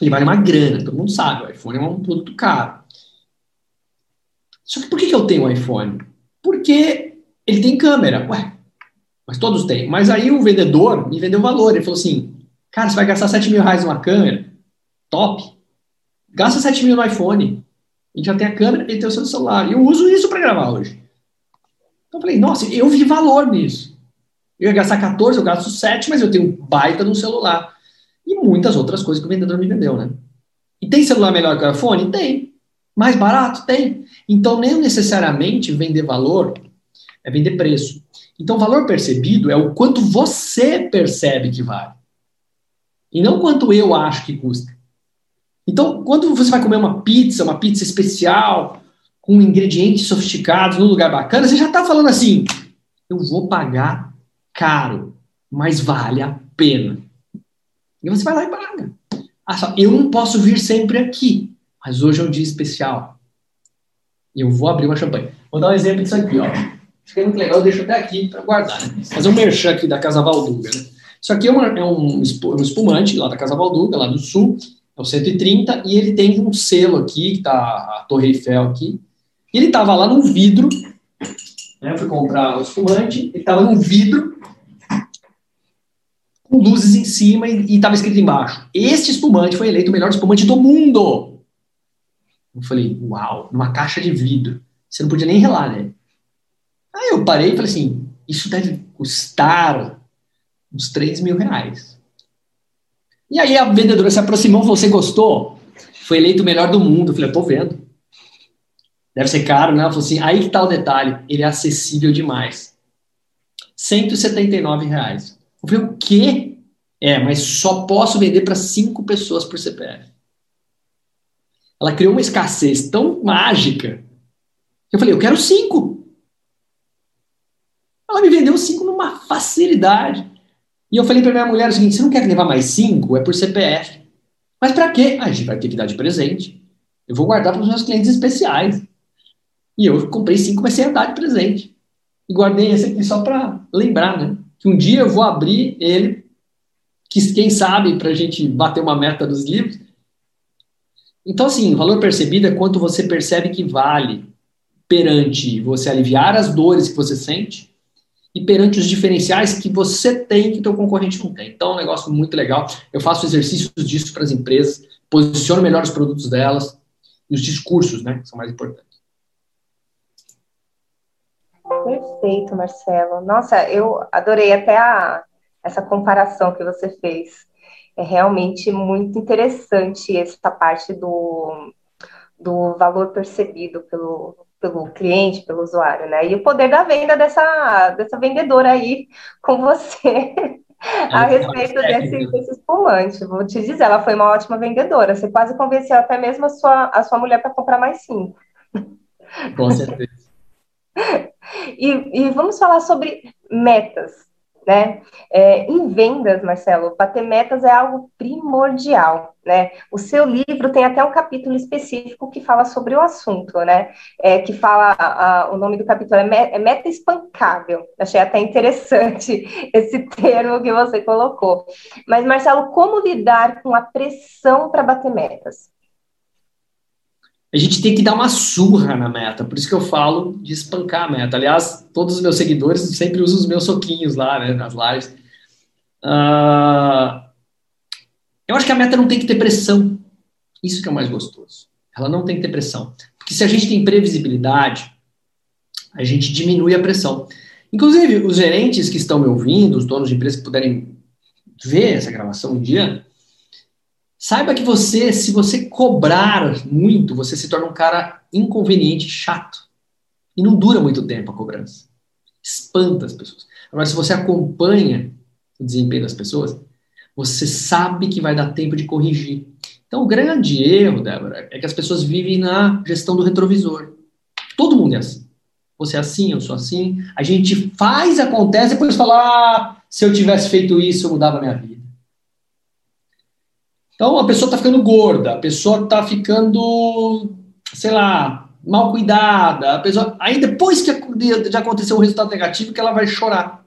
ele vale uma grana, todo mundo sabe. O iPhone é um produto caro. Só que por que, que eu tenho um iPhone? Porque ele tem câmera. Ué, mas todos têm. Mas aí o vendedor me vendeu valor. Ele falou assim: Cara, você vai gastar 7 mil reais numa câmera? Top. Gasta 7 mil no iPhone. A gente já tem a câmera e tem o seu celular. E eu uso isso para gravar hoje. Então eu falei, nossa, eu vi valor nisso. Eu ia gastar 14, eu gasto 7, mas eu tenho um baita no celular. E muitas outras coisas que o vendedor me vendeu, né? E tem celular melhor que o iPhone? Tem. Mais barato? Tem. Então, nem necessariamente vender valor é vender preço. Então, valor percebido é o quanto você percebe que vale e não quanto eu acho que custa. Então, quando você vai comer uma pizza, uma pizza especial, com ingredientes sofisticados, num lugar bacana, você já está falando assim: eu vou pagar caro, mas vale a pena. E você vai lá e paga. Ah, só, eu não posso vir sempre aqui, mas hoje é um dia especial. E eu vou abrir uma champanhe. Vou dar um exemplo disso aqui, ó. Aqui é muito legal, eu deixo até aqui para guardar. Né? Fazer um merchan aqui da Casa Valduga, né? Isso aqui é, uma, é um, espumante lá da Casa Valduga, lá do sul, é o 130, e ele tem um selo aqui, que tá a Torre Eiffel aqui. E ele estava lá num vidro, né, eu fui comprar o espumante, ele estava num vidro, com luzes em cima e estava escrito embaixo: Este espumante foi eleito o melhor espumante do mundo. Eu falei: Uau, numa caixa de vidro. Você não podia nem relar, né? Aí eu parei e falei assim: Isso deve custar uns 3 mil reais. E aí a vendedora se aproximou, você gostou? Foi eleito o melhor do mundo. Eu falei, eu tô vendo. Deve ser caro, né? Ela falou assim, aí que tá o detalhe, ele é acessível demais. 179 reais. Eu falei, o quê? É, mas só posso vender para cinco pessoas por CPF. Ela criou uma escassez tão mágica. Eu falei, eu quero cinco. Ela me vendeu cinco numa facilidade. E eu falei para minha mulher o seguinte: você não quer levar mais cinco? É por CPF. Mas para quê? Ah, a gente vai ter que dar de presente. Eu vou guardar para os meus clientes especiais. E eu comprei cinco, comecei a dar de presente. E guardei esse aqui só para lembrar, né? Que um dia eu vou abrir ele, que quem sabe, para a gente bater uma meta dos livros. Então, assim, valor percebido é quanto você percebe que vale perante você aliviar as dores que você sente e perante os diferenciais que você tem que teu concorrente não tem. Então, é um negócio muito legal. Eu faço exercícios disso para as empresas, posiciono melhor os produtos delas e os discursos, né, que são mais importantes. Perfeito, Marcelo. Nossa, eu adorei até a, essa comparação que você fez. É realmente muito interessante essa parte do, do valor percebido pelo, pelo cliente, pelo usuário, né? E o poder da venda dessa, dessa vendedora aí com você a respeito desse, desse espumante. Vou te dizer, ela foi uma ótima vendedora. Você quase convenceu até mesmo a sua, a sua mulher para comprar mais cinco. Com certeza. E, e vamos falar sobre metas, né? É, em vendas, Marcelo, bater metas é algo primordial, né? O seu livro tem até um capítulo específico que fala sobre o assunto, né? É, que fala, a, o nome do capítulo é, é Meta Espancável. Achei até interessante esse termo que você colocou. Mas, Marcelo, como lidar com a pressão para bater metas? A gente tem que dar uma surra na meta. Por isso que eu falo de espancar a meta. Aliás, todos os meus seguidores sempre usam os meus soquinhos lá, né, nas lives. Uh, eu acho que a meta não tem que ter pressão. Isso que é o mais gostoso. Ela não tem que ter pressão. Porque se a gente tem previsibilidade, a gente diminui a pressão. Inclusive, os gerentes que estão me ouvindo, os donos de empresas que puderem ver essa gravação um dia, Saiba que você, se você cobrar muito, você se torna um cara inconveniente, chato. E não dura muito tempo a cobrança. Espanta as pessoas. Agora, se você acompanha o desempenho das pessoas, você sabe que vai dar tempo de corrigir. Então, o grande erro, Débora, é que as pessoas vivem na gestão do retrovisor. Todo mundo é assim. Você é assim, eu sou assim. A gente faz, acontece, depois fala: ah, se eu tivesse feito isso, eu mudava minha vida. Então, a pessoa está ficando gorda, a pessoa está ficando, sei lá, mal cuidada, a pessoa, aí depois que já aconteceu um resultado negativo, que ela vai chorar.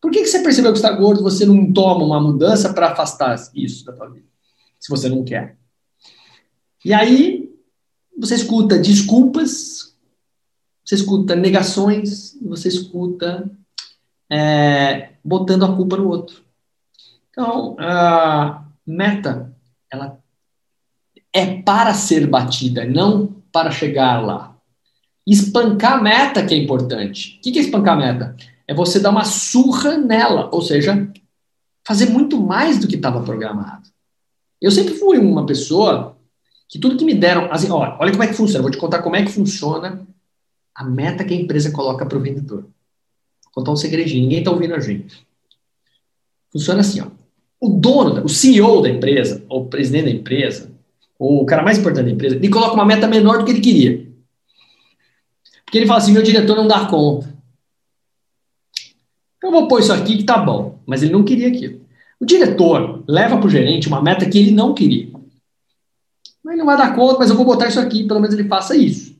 Por que, que você percebeu que está gordo você não toma uma mudança para afastar isso da tua vida? Se você não quer. E aí, você escuta desculpas, você escuta negações, você escuta é, botando a culpa no outro. Então, a meta ela é para ser batida, não para chegar lá. Espancar a meta que é importante. O que é espancar a meta? É você dar uma surra nela, ou seja, fazer muito mais do que estava programado. Eu sempre fui uma pessoa que tudo que me deram, assim, olha, olha como é que funciona, vou te contar como é que funciona a meta que a empresa coloca para o vendedor. Vou contar um segredinho, ninguém está ouvindo a gente. Funciona assim, ó o dono, o CEO da empresa, ou o presidente da empresa, ou o cara mais importante da empresa, ele coloca uma meta menor do que ele queria. Porque ele fala assim: meu diretor não dá conta. Eu vou pôr isso aqui que tá bom, mas ele não queria aquilo. O diretor leva para o gerente uma meta que ele não queria. Mas não vai dar conta, mas eu vou botar isso aqui, pelo menos ele faça isso.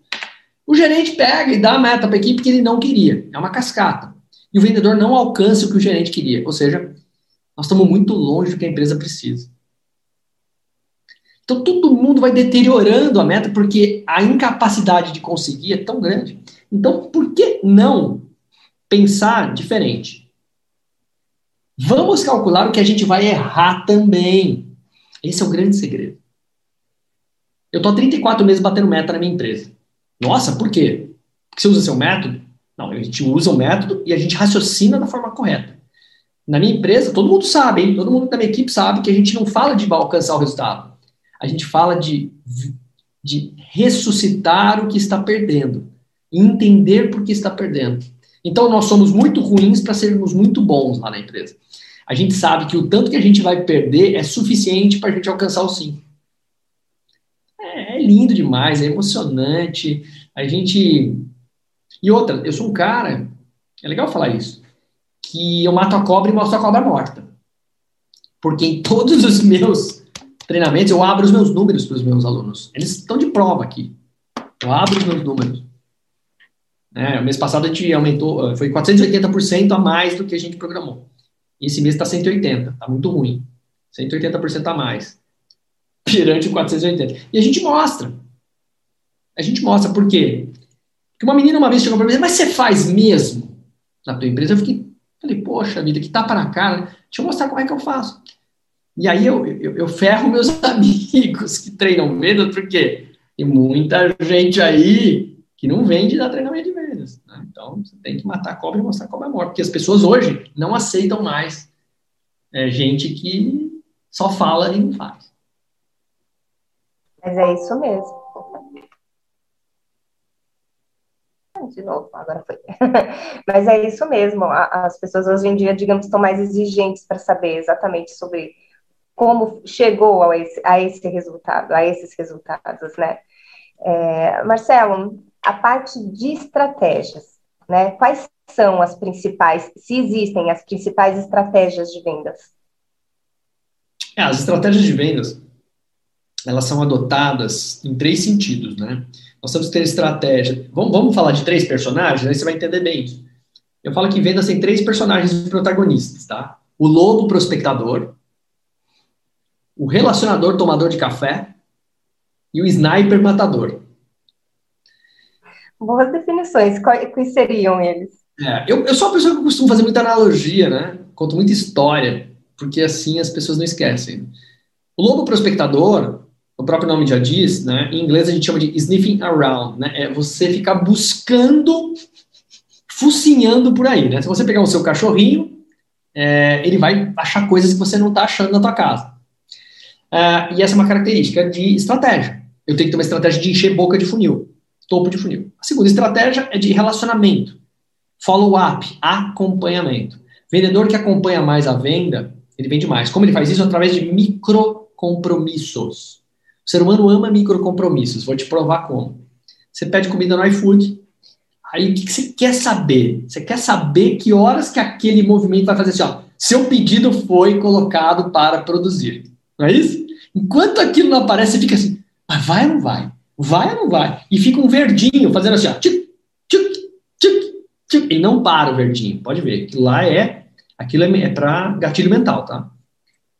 O gerente pega e dá a meta para a equipe que ele não queria. É uma cascata. E o vendedor não alcança o que o gerente queria. Ou seja, nós estamos muito longe do que a empresa precisa. Então, todo mundo vai deteriorando a meta porque a incapacidade de conseguir é tão grande. Então, por que não pensar diferente? Vamos calcular o que a gente vai errar também. Esse é o grande segredo. Eu estou há 34 meses batendo meta na minha empresa. Nossa, por quê? Porque você usa seu método? Não, a gente usa o método e a gente raciocina da forma correta. Na minha empresa, todo mundo sabe, hein? todo mundo da minha equipe sabe que a gente não fala de alcançar o resultado. A gente fala de, de ressuscitar o que está perdendo, entender por que está perdendo. Então, nós somos muito ruins para sermos muito bons lá na empresa. A gente sabe que o tanto que a gente vai perder é suficiente para a gente alcançar o sim. É, é lindo demais, é emocionante. A gente. E outra, eu sou um cara. É legal falar isso que eu mato a cobra e mostro a cobra morta. Porque em todos os meus treinamentos, eu abro os meus números para os meus alunos. Eles estão de prova aqui. Eu abro os meus números. É, o mês passado a gente aumentou, eh, foi 480% a mais do que a gente programou. E esse mês está 180, está muito ruim. 180% a mais. Perante o 480. E a gente mostra. A gente mostra por quê? Porque uma menina uma vez chegou para mim, mas você faz mesmo na tua empresa? Eu fiquei, falei, poxa vida, que tapa na cara. Deixa eu mostrar como é que eu faço. E aí eu, eu, eu ferro meus amigos que treinam vendas, porque tem muita gente aí que não vende da treinamento de vendas. Né? Então, você tem que matar a cobra e mostrar como é morte. Porque as pessoas hoje não aceitam mais é, gente que só fala e não faz. Mas é isso mesmo. De novo, agora foi. Mas é isso mesmo. As pessoas hoje em dia, digamos, estão mais exigentes para saber exatamente sobre como chegou a esse, a esse resultado, a esses resultados, né? É, Marcelo, a parte de estratégias, né? Quais são as principais, se existem as principais estratégias de vendas? É, as estratégias de vendas, elas são adotadas em três sentidos, né? Nós temos que ter estratégia. Vamos, vamos falar de três personagens, aí você vai entender bem isso. Eu falo que vendas tem três personagens protagonistas, tá? O lobo prospectador, o relacionador tomador de café e o sniper matador. Boas definições. Quais seriam eles? É, eu, eu sou uma pessoa que costumo fazer muita analogia, né? Conto muita história, porque assim as pessoas não esquecem. O lobo prospectador, o próprio nome já diz, né? Em inglês a gente chama de sniffing around, né? É você ficar buscando, focinhando por aí, né? Se você pegar o seu cachorrinho, é, ele vai achar coisas que você não está achando na tua casa. É, e essa é uma característica de estratégia. Eu tenho que ter uma estratégia de encher boca de funil topo de funil. A segunda estratégia é de relacionamento, follow-up, acompanhamento. Vendedor que acompanha mais a venda, ele vende mais. Como ele faz isso? Através de microcompromissos. O ser humano ama microcompromissos. Vou te provar como. Você pede comida no iFood. Aí o que, que você quer saber? Você quer saber que horas que aquele movimento vai fazer assim, ó. Seu pedido foi colocado para produzir. Não é isso? Enquanto aquilo não aparece, você fica assim, mas vai ou não vai? Vai ou não vai? E fica um verdinho fazendo assim, ó. Tchic, tchic, tchic. Ele não para o verdinho, pode ver. Aquilo lá é. Aquilo é, é para gatilho mental, tá?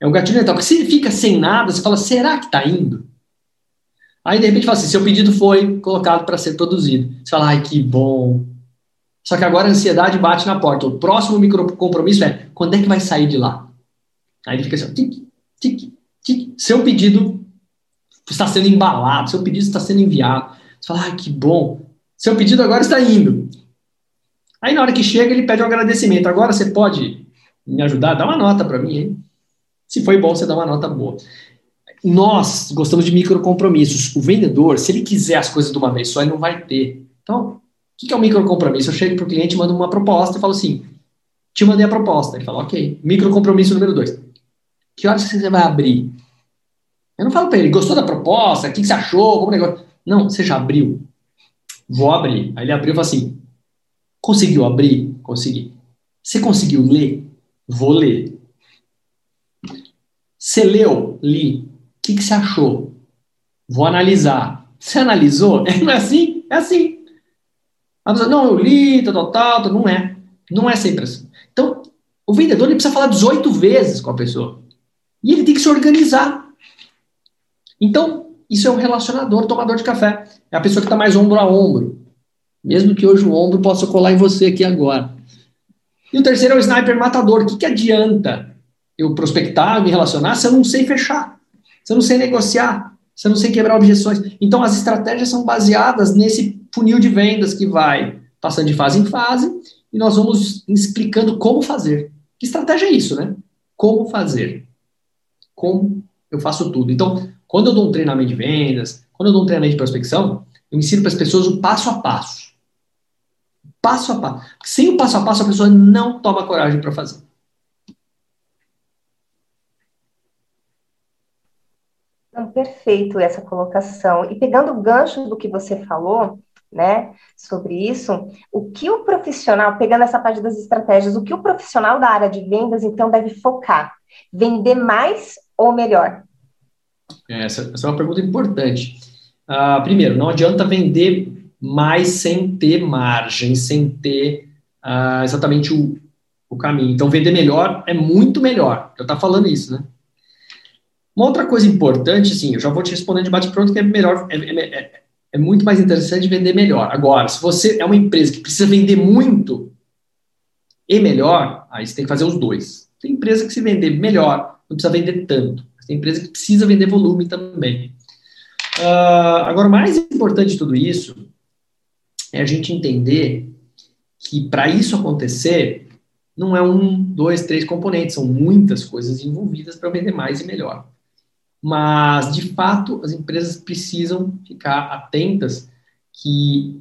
É um gatilho mental. Porque se ele fica sem nada, você fala, será que está indo? Aí, de repente, fala assim: seu pedido foi colocado para ser produzido. Você fala, ai, que bom. Só que agora a ansiedade bate na porta. O próximo micro compromisso é: quando é que vai sair de lá? Aí ele fica assim: tic, tic, tic. Seu pedido está sendo embalado, seu pedido está sendo enviado. Você fala, ah, que bom, seu pedido agora está indo. Aí na hora que chega, ele pede um agradecimento. Agora você pode me ajudar? Dá uma nota para mim, hein? Se foi bom, você dá uma nota boa. Nós gostamos de micro compromissos. O vendedor, se ele quiser as coisas de uma vez só, ele não vai ter. Então, o que é um micro compromisso? Eu chego para o cliente, mando uma proposta e falo assim: te mandei a proposta. Ele fala, ok. Micro compromisso número dois. Que horas você vai abrir? Eu não falo para ele, gostou da proposta? O que, você achou? Como negócio? Não, você já abriu. Vou abrir. Aí ele abriu e falou assim: conseguiu abrir? Consegui. Você conseguiu ler? Vou ler. Você leu? Li. O que, que você achou? Vou analisar. Você analisou? É, não é assim? É assim. Pessoa, não, eu li, tal, tal, tal, não é. Não é sempre assim. Então, o vendedor ele precisa falar 18 vezes com a pessoa. E ele tem que se organizar. Então, isso é um relacionador, tomador de café. É a pessoa que está mais ombro a ombro. Mesmo que hoje o ombro possa colar em você aqui agora. E o terceiro é o sniper matador. O que, que adianta eu prospectar, me relacionar, se eu não sei fechar? Eu não sei negociar? Eu não sei quebrar objeções? Então, as estratégias são baseadas nesse funil de vendas que vai passando de fase em fase e nós vamos explicando como fazer. Que estratégia é isso, né? Como fazer. Como eu faço tudo. Então, quando eu dou um treinamento de vendas, quando eu dou um treinamento de prospecção, eu ensino para as pessoas o passo a passo. Passo a passo. Sem o passo a passo, a pessoa não toma coragem para fazer. Perfeito essa colocação. E pegando o gancho do que você falou, né, sobre isso, o que o profissional, pegando essa parte das estratégias, o que o profissional da área de vendas, então, deve focar? Vender mais ou melhor? Essa, essa é uma pergunta importante. Uh, primeiro, não adianta vender mais sem ter margem, sem ter uh, exatamente o, o caminho. Então, vender melhor é muito melhor. Eu estou falando isso, né? Uma outra coisa importante, sim, eu já vou te responder de bate-pronto, que é melhor, é, é, é, é muito mais interessante vender melhor. Agora, se você é uma empresa que precisa vender muito e melhor, aí você tem que fazer os dois. Tem empresa que se vender melhor, não precisa vender tanto. Tem empresa que precisa vender volume também. Uh, agora, o mais importante de tudo isso é a gente entender que para isso acontecer, não é um, dois, três componentes, são muitas coisas envolvidas para vender mais e melhor. Mas, de fato, as empresas precisam ficar atentas que,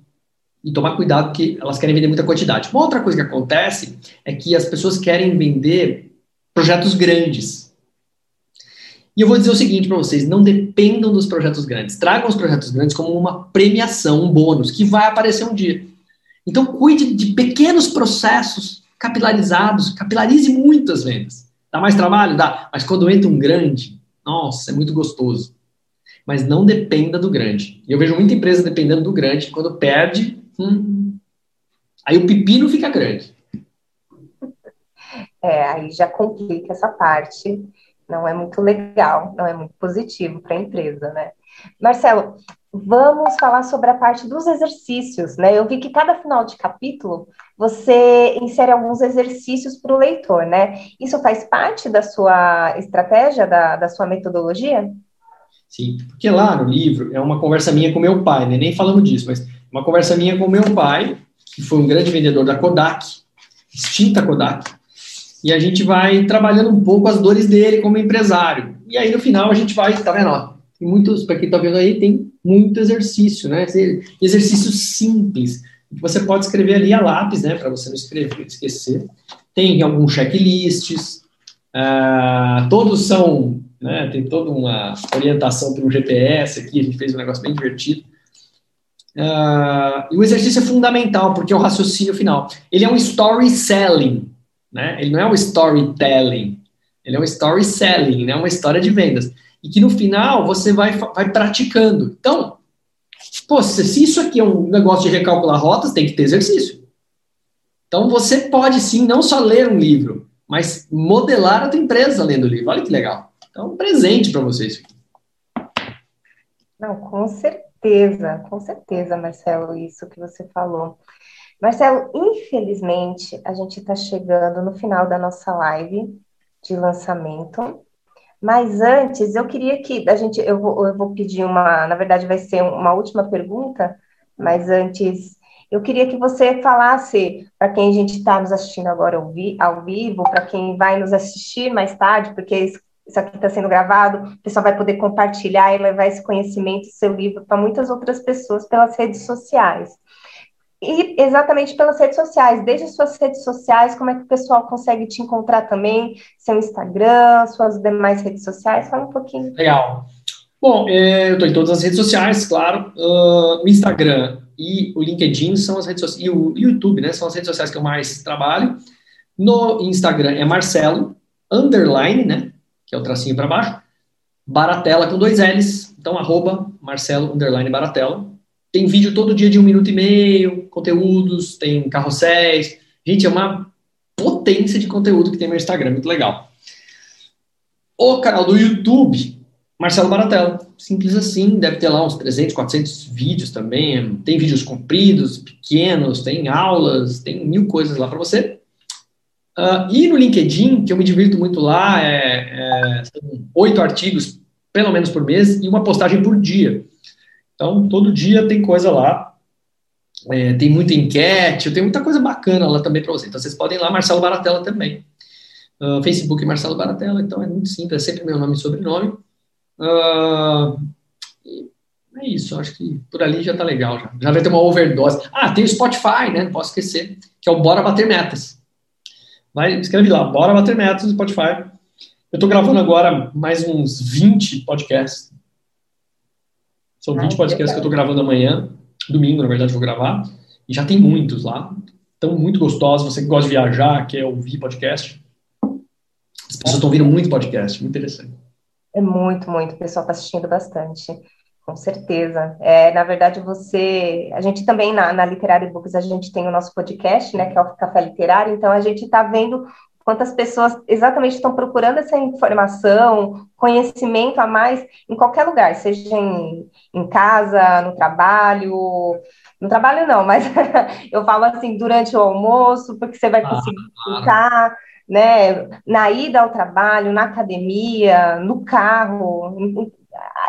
e tomar cuidado que elas querem vender muita quantidade. Uma outra coisa que acontece é que as pessoas querem vender projetos grandes. E eu vou dizer o seguinte para vocês: não dependam dos projetos grandes. Tragam os projetos grandes como uma premiação, um bônus, que vai aparecer um dia. Então, cuide de pequenos processos capilarizados, capilarize muitas vendas. Dá mais trabalho? Dá. Mas quando entra um grande, nossa, é muito gostoso. Mas não dependa do grande. E eu vejo muita empresa dependendo do grande, quando perde, hum, aí o pepino fica grande. É, aí já complica essa parte. Não é muito legal, não é muito positivo para a empresa, né? Marcelo, vamos falar sobre a parte dos exercícios, né? Eu vi que cada final de capítulo você insere alguns exercícios para o leitor, né? Isso faz parte da sua estratégia, da, da sua metodologia? Sim, porque lá no livro é uma conversa minha com meu pai, né? Nem falamos disso, mas uma conversa minha com meu pai, que foi um grande vendedor da Kodak, extinta Kodak, e a gente vai trabalhando um pouco as dores dele como empresário. E aí no final a gente vai, tá vendo? Ó, tem muitos, para quem está vendo aí, tem muito exercício, né? Exercícios simples. Você pode escrever ali a lápis, né? Para você não escrever, esquecer. Tem alguns checklists. Uh, todos são, né? Tem toda uma orientação para um GPS aqui. A gente fez um negócio bem divertido. Uh, e o exercício é fundamental, porque é o raciocínio final. Ele é um story selling, né? Ele não é um storytelling. Ele é um story selling, né? Uma história de vendas e que no final você vai, vai praticando. Então, pô, se, isso aqui é um negócio de recalcular rotas, tem que ter exercício. Então, você pode sim não só ler um livro, mas modelar a tua empresa lendo o livro. Olha que legal. Então, um presente para vocês. Não, com certeza, com certeza, Marcelo, isso que você falou. Marcelo, infelizmente, a gente está chegando no final da nossa live de lançamento. Mas antes, eu queria que a gente, eu vou, eu vou pedir uma, na verdade, vai ser uma última pergunta, mas antes, eu queria que você falasse para quem a gente está nos assistindo agora ao, vi, ao vivo, para quem vai nos assistir mais tarde, porque isso, aqui está sendo gravado, o pessoal vai poder compartilhar e levar esse conhecimento, seu livro, para muitas outras pessoas pelas redes sociais. E exatamente pelas redes sociais, desde suas redes sociais, como é que o pessoal consegue te encontrar também, seu Instagram, suas demais redes sociais, fala um pouquinho. Legal. Bom, é, eu estou em todas as redes sociais, claro, uh, o Instagram e o LinkedIn são as redes sociais, e o YouTube, né, são as redes sociais que eu mais trabalho. No Instagram é Marcelo, underline, né, que é o tracinho para baixo, Baratela com dois L's, então arroba Marcelo, underline Baratela. Tem vídeo todo dia de um minuto e meio, conteúdos, tem carrosséis. Gente, é uma potência de conteúdo que tem no Instagram, muito legal. O canal do YouTube, Marcelo Baratella. Simples assim, deve ter lá uns 300, 400 vídeos também. Tem vídeos compridos, pequenos, tem aulas, tem mil coisas lá para você. Uh, e no LinkedIn, que eu me divirto muito lá, é, é, são oito artigos, pelo menos por mês, e uma postagem por dia. Então, todo dia tem coisa lá. É, tem muita enquete, tem muita coisa bacana lá também para você. Então, vocês podem ir lá, Marcelo Baratella também. Uh, Facebook Marcelo Baratella, então é muito simples, é sempre meu nome e sobrenome. Uh, é isso, acho que por ali já tá legal. Já, já vai ter uma overdose. Ah, tem o Spotify, né? Não posso esquecer, que é o Bora Bater Metas. Vai, escreve lá, Bora Bater Metas no Spotify. Eu tô gravando agora mais uns 20 podcasts. São 20 podcasts que eu estou gravando amanhã, domingo, na verdade, vou gravar. E já tem muitos lá. Estão muito gostosos. Você que gosta de viajar, quer ouvir podcast. As pessoas estão ouvindo muito podcast, muito interessante. É muito, muito. O pessoal está assistindo bastante. Com certeza. É, na verdade, você. A gente também, na, na Literary Books, a gente tem o nosso podcast, né, que é o Café Literário, então a gente está vendo quantas pessoas exatamente estão procurando essa informação, conhecimento a mais em qualquer lugar, seja em, em casa, no trabalho, no trabalho não, mas eu falo assim, durante o almoço, porque você vai conseguir ah, né, na ida ao trabalho, na academia, no carro,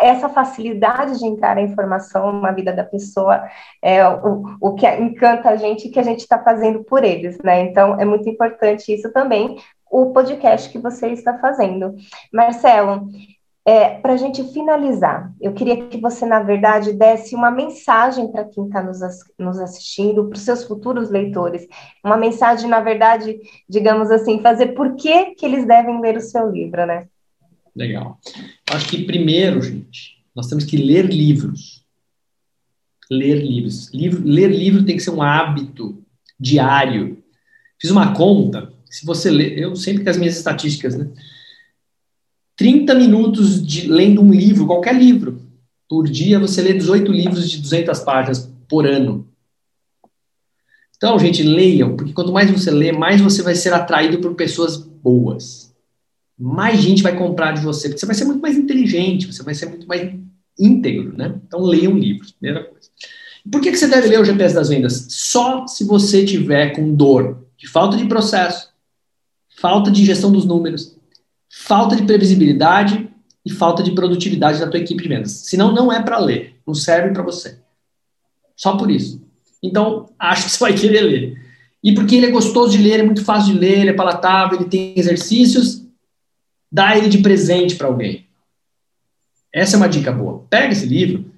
essa facilidade de entrar a informação na vida da pessoa é o, o que encanta a gente que a gente está fazendo por eles, né? Então é muito importante isso também, o podcast que você está fazendo. Marcelo, é, para a gente finalizar, eu queria que você, na verdade, desse uma mensagem para quem está nos, nos assistindo, para os seus futuros leitores. Uma mensagem, na verdade, digamos assim, fazer por que, que eles devem ler o seu livro, né? Legal. Acho que primeiro, gente, nós temos que ler livros. Ler livros. Livro, ler livro tem que ser um hábito diário. Fiz uma conta, se você ler, eu sempre com as minhas estatísticas, né? 30 minutos de lendo um livro, qualquer livro, por dia, você lê 18 livros de 200 páginas por ano. Então, gente, leiam, porque quanto mais você lê, mais você vai ser atraído por pessoas boas mais gente vai comprar de você, porque você vai ser muito mais inteligente, você vai ser muito mais íntegro, né? Então, leiam livros, primeira coisa. Por que, que você deve ler o GPS das vendas? Só se você tiver com dor de falta de processo, falta de gestão dos números, falta de previsibilidade e falta de produtividade da tua equipe de vendas. Senão, não é para ler, não serve para você. Só por isso. Então, acho que você vai querer ler. E porque ele é gostoso de ler, é muito fácil de ler, ele é palatável, ele tem exercícios, dá ele de presente para alguém. Essa é uma dica boa. Pega esse livro,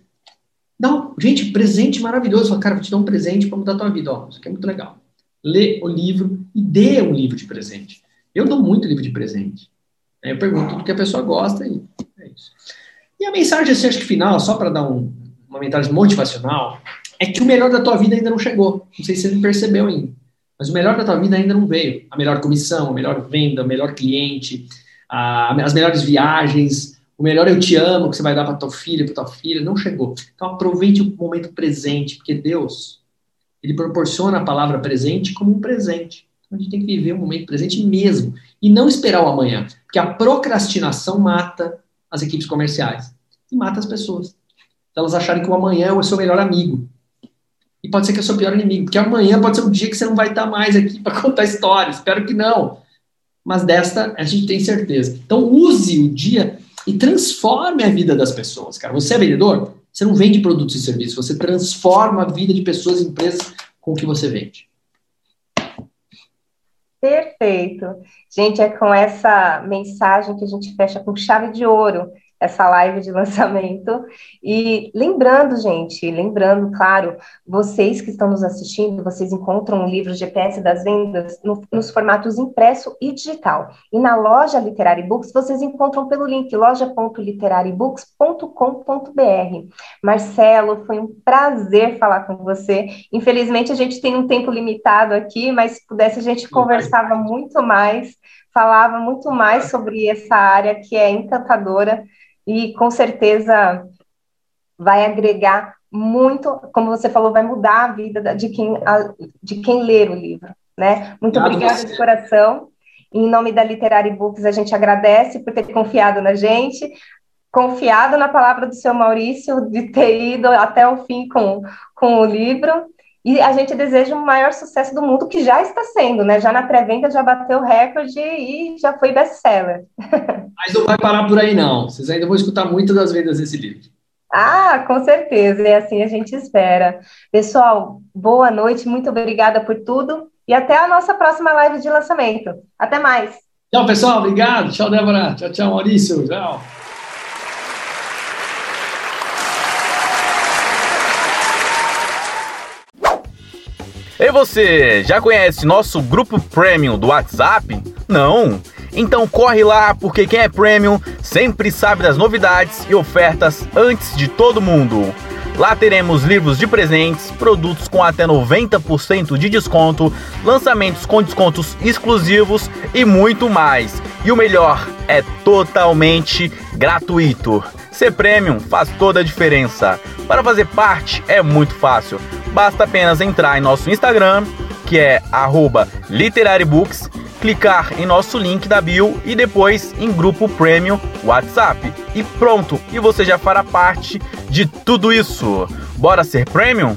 dá gente, presente maravilhoso. Fala, cara, vou te dar um presente para mudar a tua vida. Ó, isso aqui é muito legal. Lê o livro e dê um livro de presente. Eu dou muito livro de presente. Eu pergunto do que a pessoa gosta e é isso. E a mensagem, assim, acho que final, só para dar um, uma mensagem motivacional, é que o melhor da tua vida ainda não chegou. Não sei se você percebeu ainda. Mas o melhor da tua vida ainda não veio. A melhor comissão, a melhor venda, o melhor cliente, a, as melhores viagens, o melhor eu te amo que você vai dar para tua filha, para tua filha, não chegou. Então aproveite o momento presente, porque Deus, ele proporciona a palavra presente como um presente. Então a gente tem que viver o momento presente mesmo e não esperar o amanhã, porque a procrastinação mata as equipes comerciais e mata as pessoas. Elas acharem que o amanhã é o seu melhor amigo. E pode ser que é o seu pior inimigo, porque amanhã pode ser um dia que você não vai estar mais aqui para contar histórias. Espero que não mas desta a gente tem certeza. Então, use o dia e transforme a vida das pessoas, cara. Você é vendedor? Você não vende produtos e serviços, você transforma a vida de pessoas e empresas com o que você vende. Perfeito. Gente, é com essa mensagem que a gente fecha com chave de ouro essa live de lançamento. E lembrando, gente, lembrando, claro, vocês que estão nos assistindo, vocês encontram o livro GPS das vendas no, nos formatos impresso e digital. E na loja Literary Books, vocês encontram pelo link loja.literarybooks.com.br. Marcelo, foi um prazer falar com você. Infelizmente, a gente tem um tempo limitado aqui, mas se pudesse, a gente conversava muito mais falava muito mais sobre essa área que é encantadora e com certeza vai agregar muito, como você falou, vai mudar a vida de quem, de quem ler o livro, né? Muito obrigada de coração. Em nome da Literary Books, a gente agradece por ter confiado na gente, confiado na palavra do seu Maurício, de ter ido até o fim com, com o livro. E a gente deseja o maior sucesso do mundo, que já está sendo, né? Já na pré-venda já bateu recorde e já foi best-seller. Mas não vai parar por aí, não. Vocês ainda vão escutar muitas das vendas desse livro. Ah, com certeza, e assim a gente espera. Pessoal, boa noite, muito obrigada por tudo e até a nossa próxima live de lançamento. Até mais. Tchau, pessoal, obrigado. Tchau, Débora. Tchau, tchau, Maurício. Tchau. E você, já conhece nosso grupo premium do WhatsApp? Não? Então corre lá, porque quem é premium sempre sabe das novidades e ofertas antes de todo mundo. Lá teremos livros de presentes, produtos com até 90% de desconto, lançamentos com descontos exclusivos e muito mais. E o melhor, é totalmente gratuito. Ser premium faz toda a diferença. Para fazer parte é muito fácil. Basta apenas entrar em nosso Instagram, que é @literarybooks, clicar em nosso link da bio e depois em grupo premium WhatsApp. E pronto, e você já fará parte de tudo isso. Bora ser premium?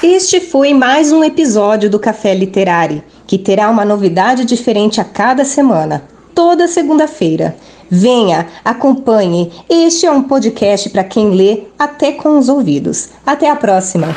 Este foi mais um episódio do Café Literário, que terá uma novidade diferente a cada semana, toda segunda-feira. Venha, acompanhe. Este é um podcast para quem lê até com os ouvidos. Até a próxima!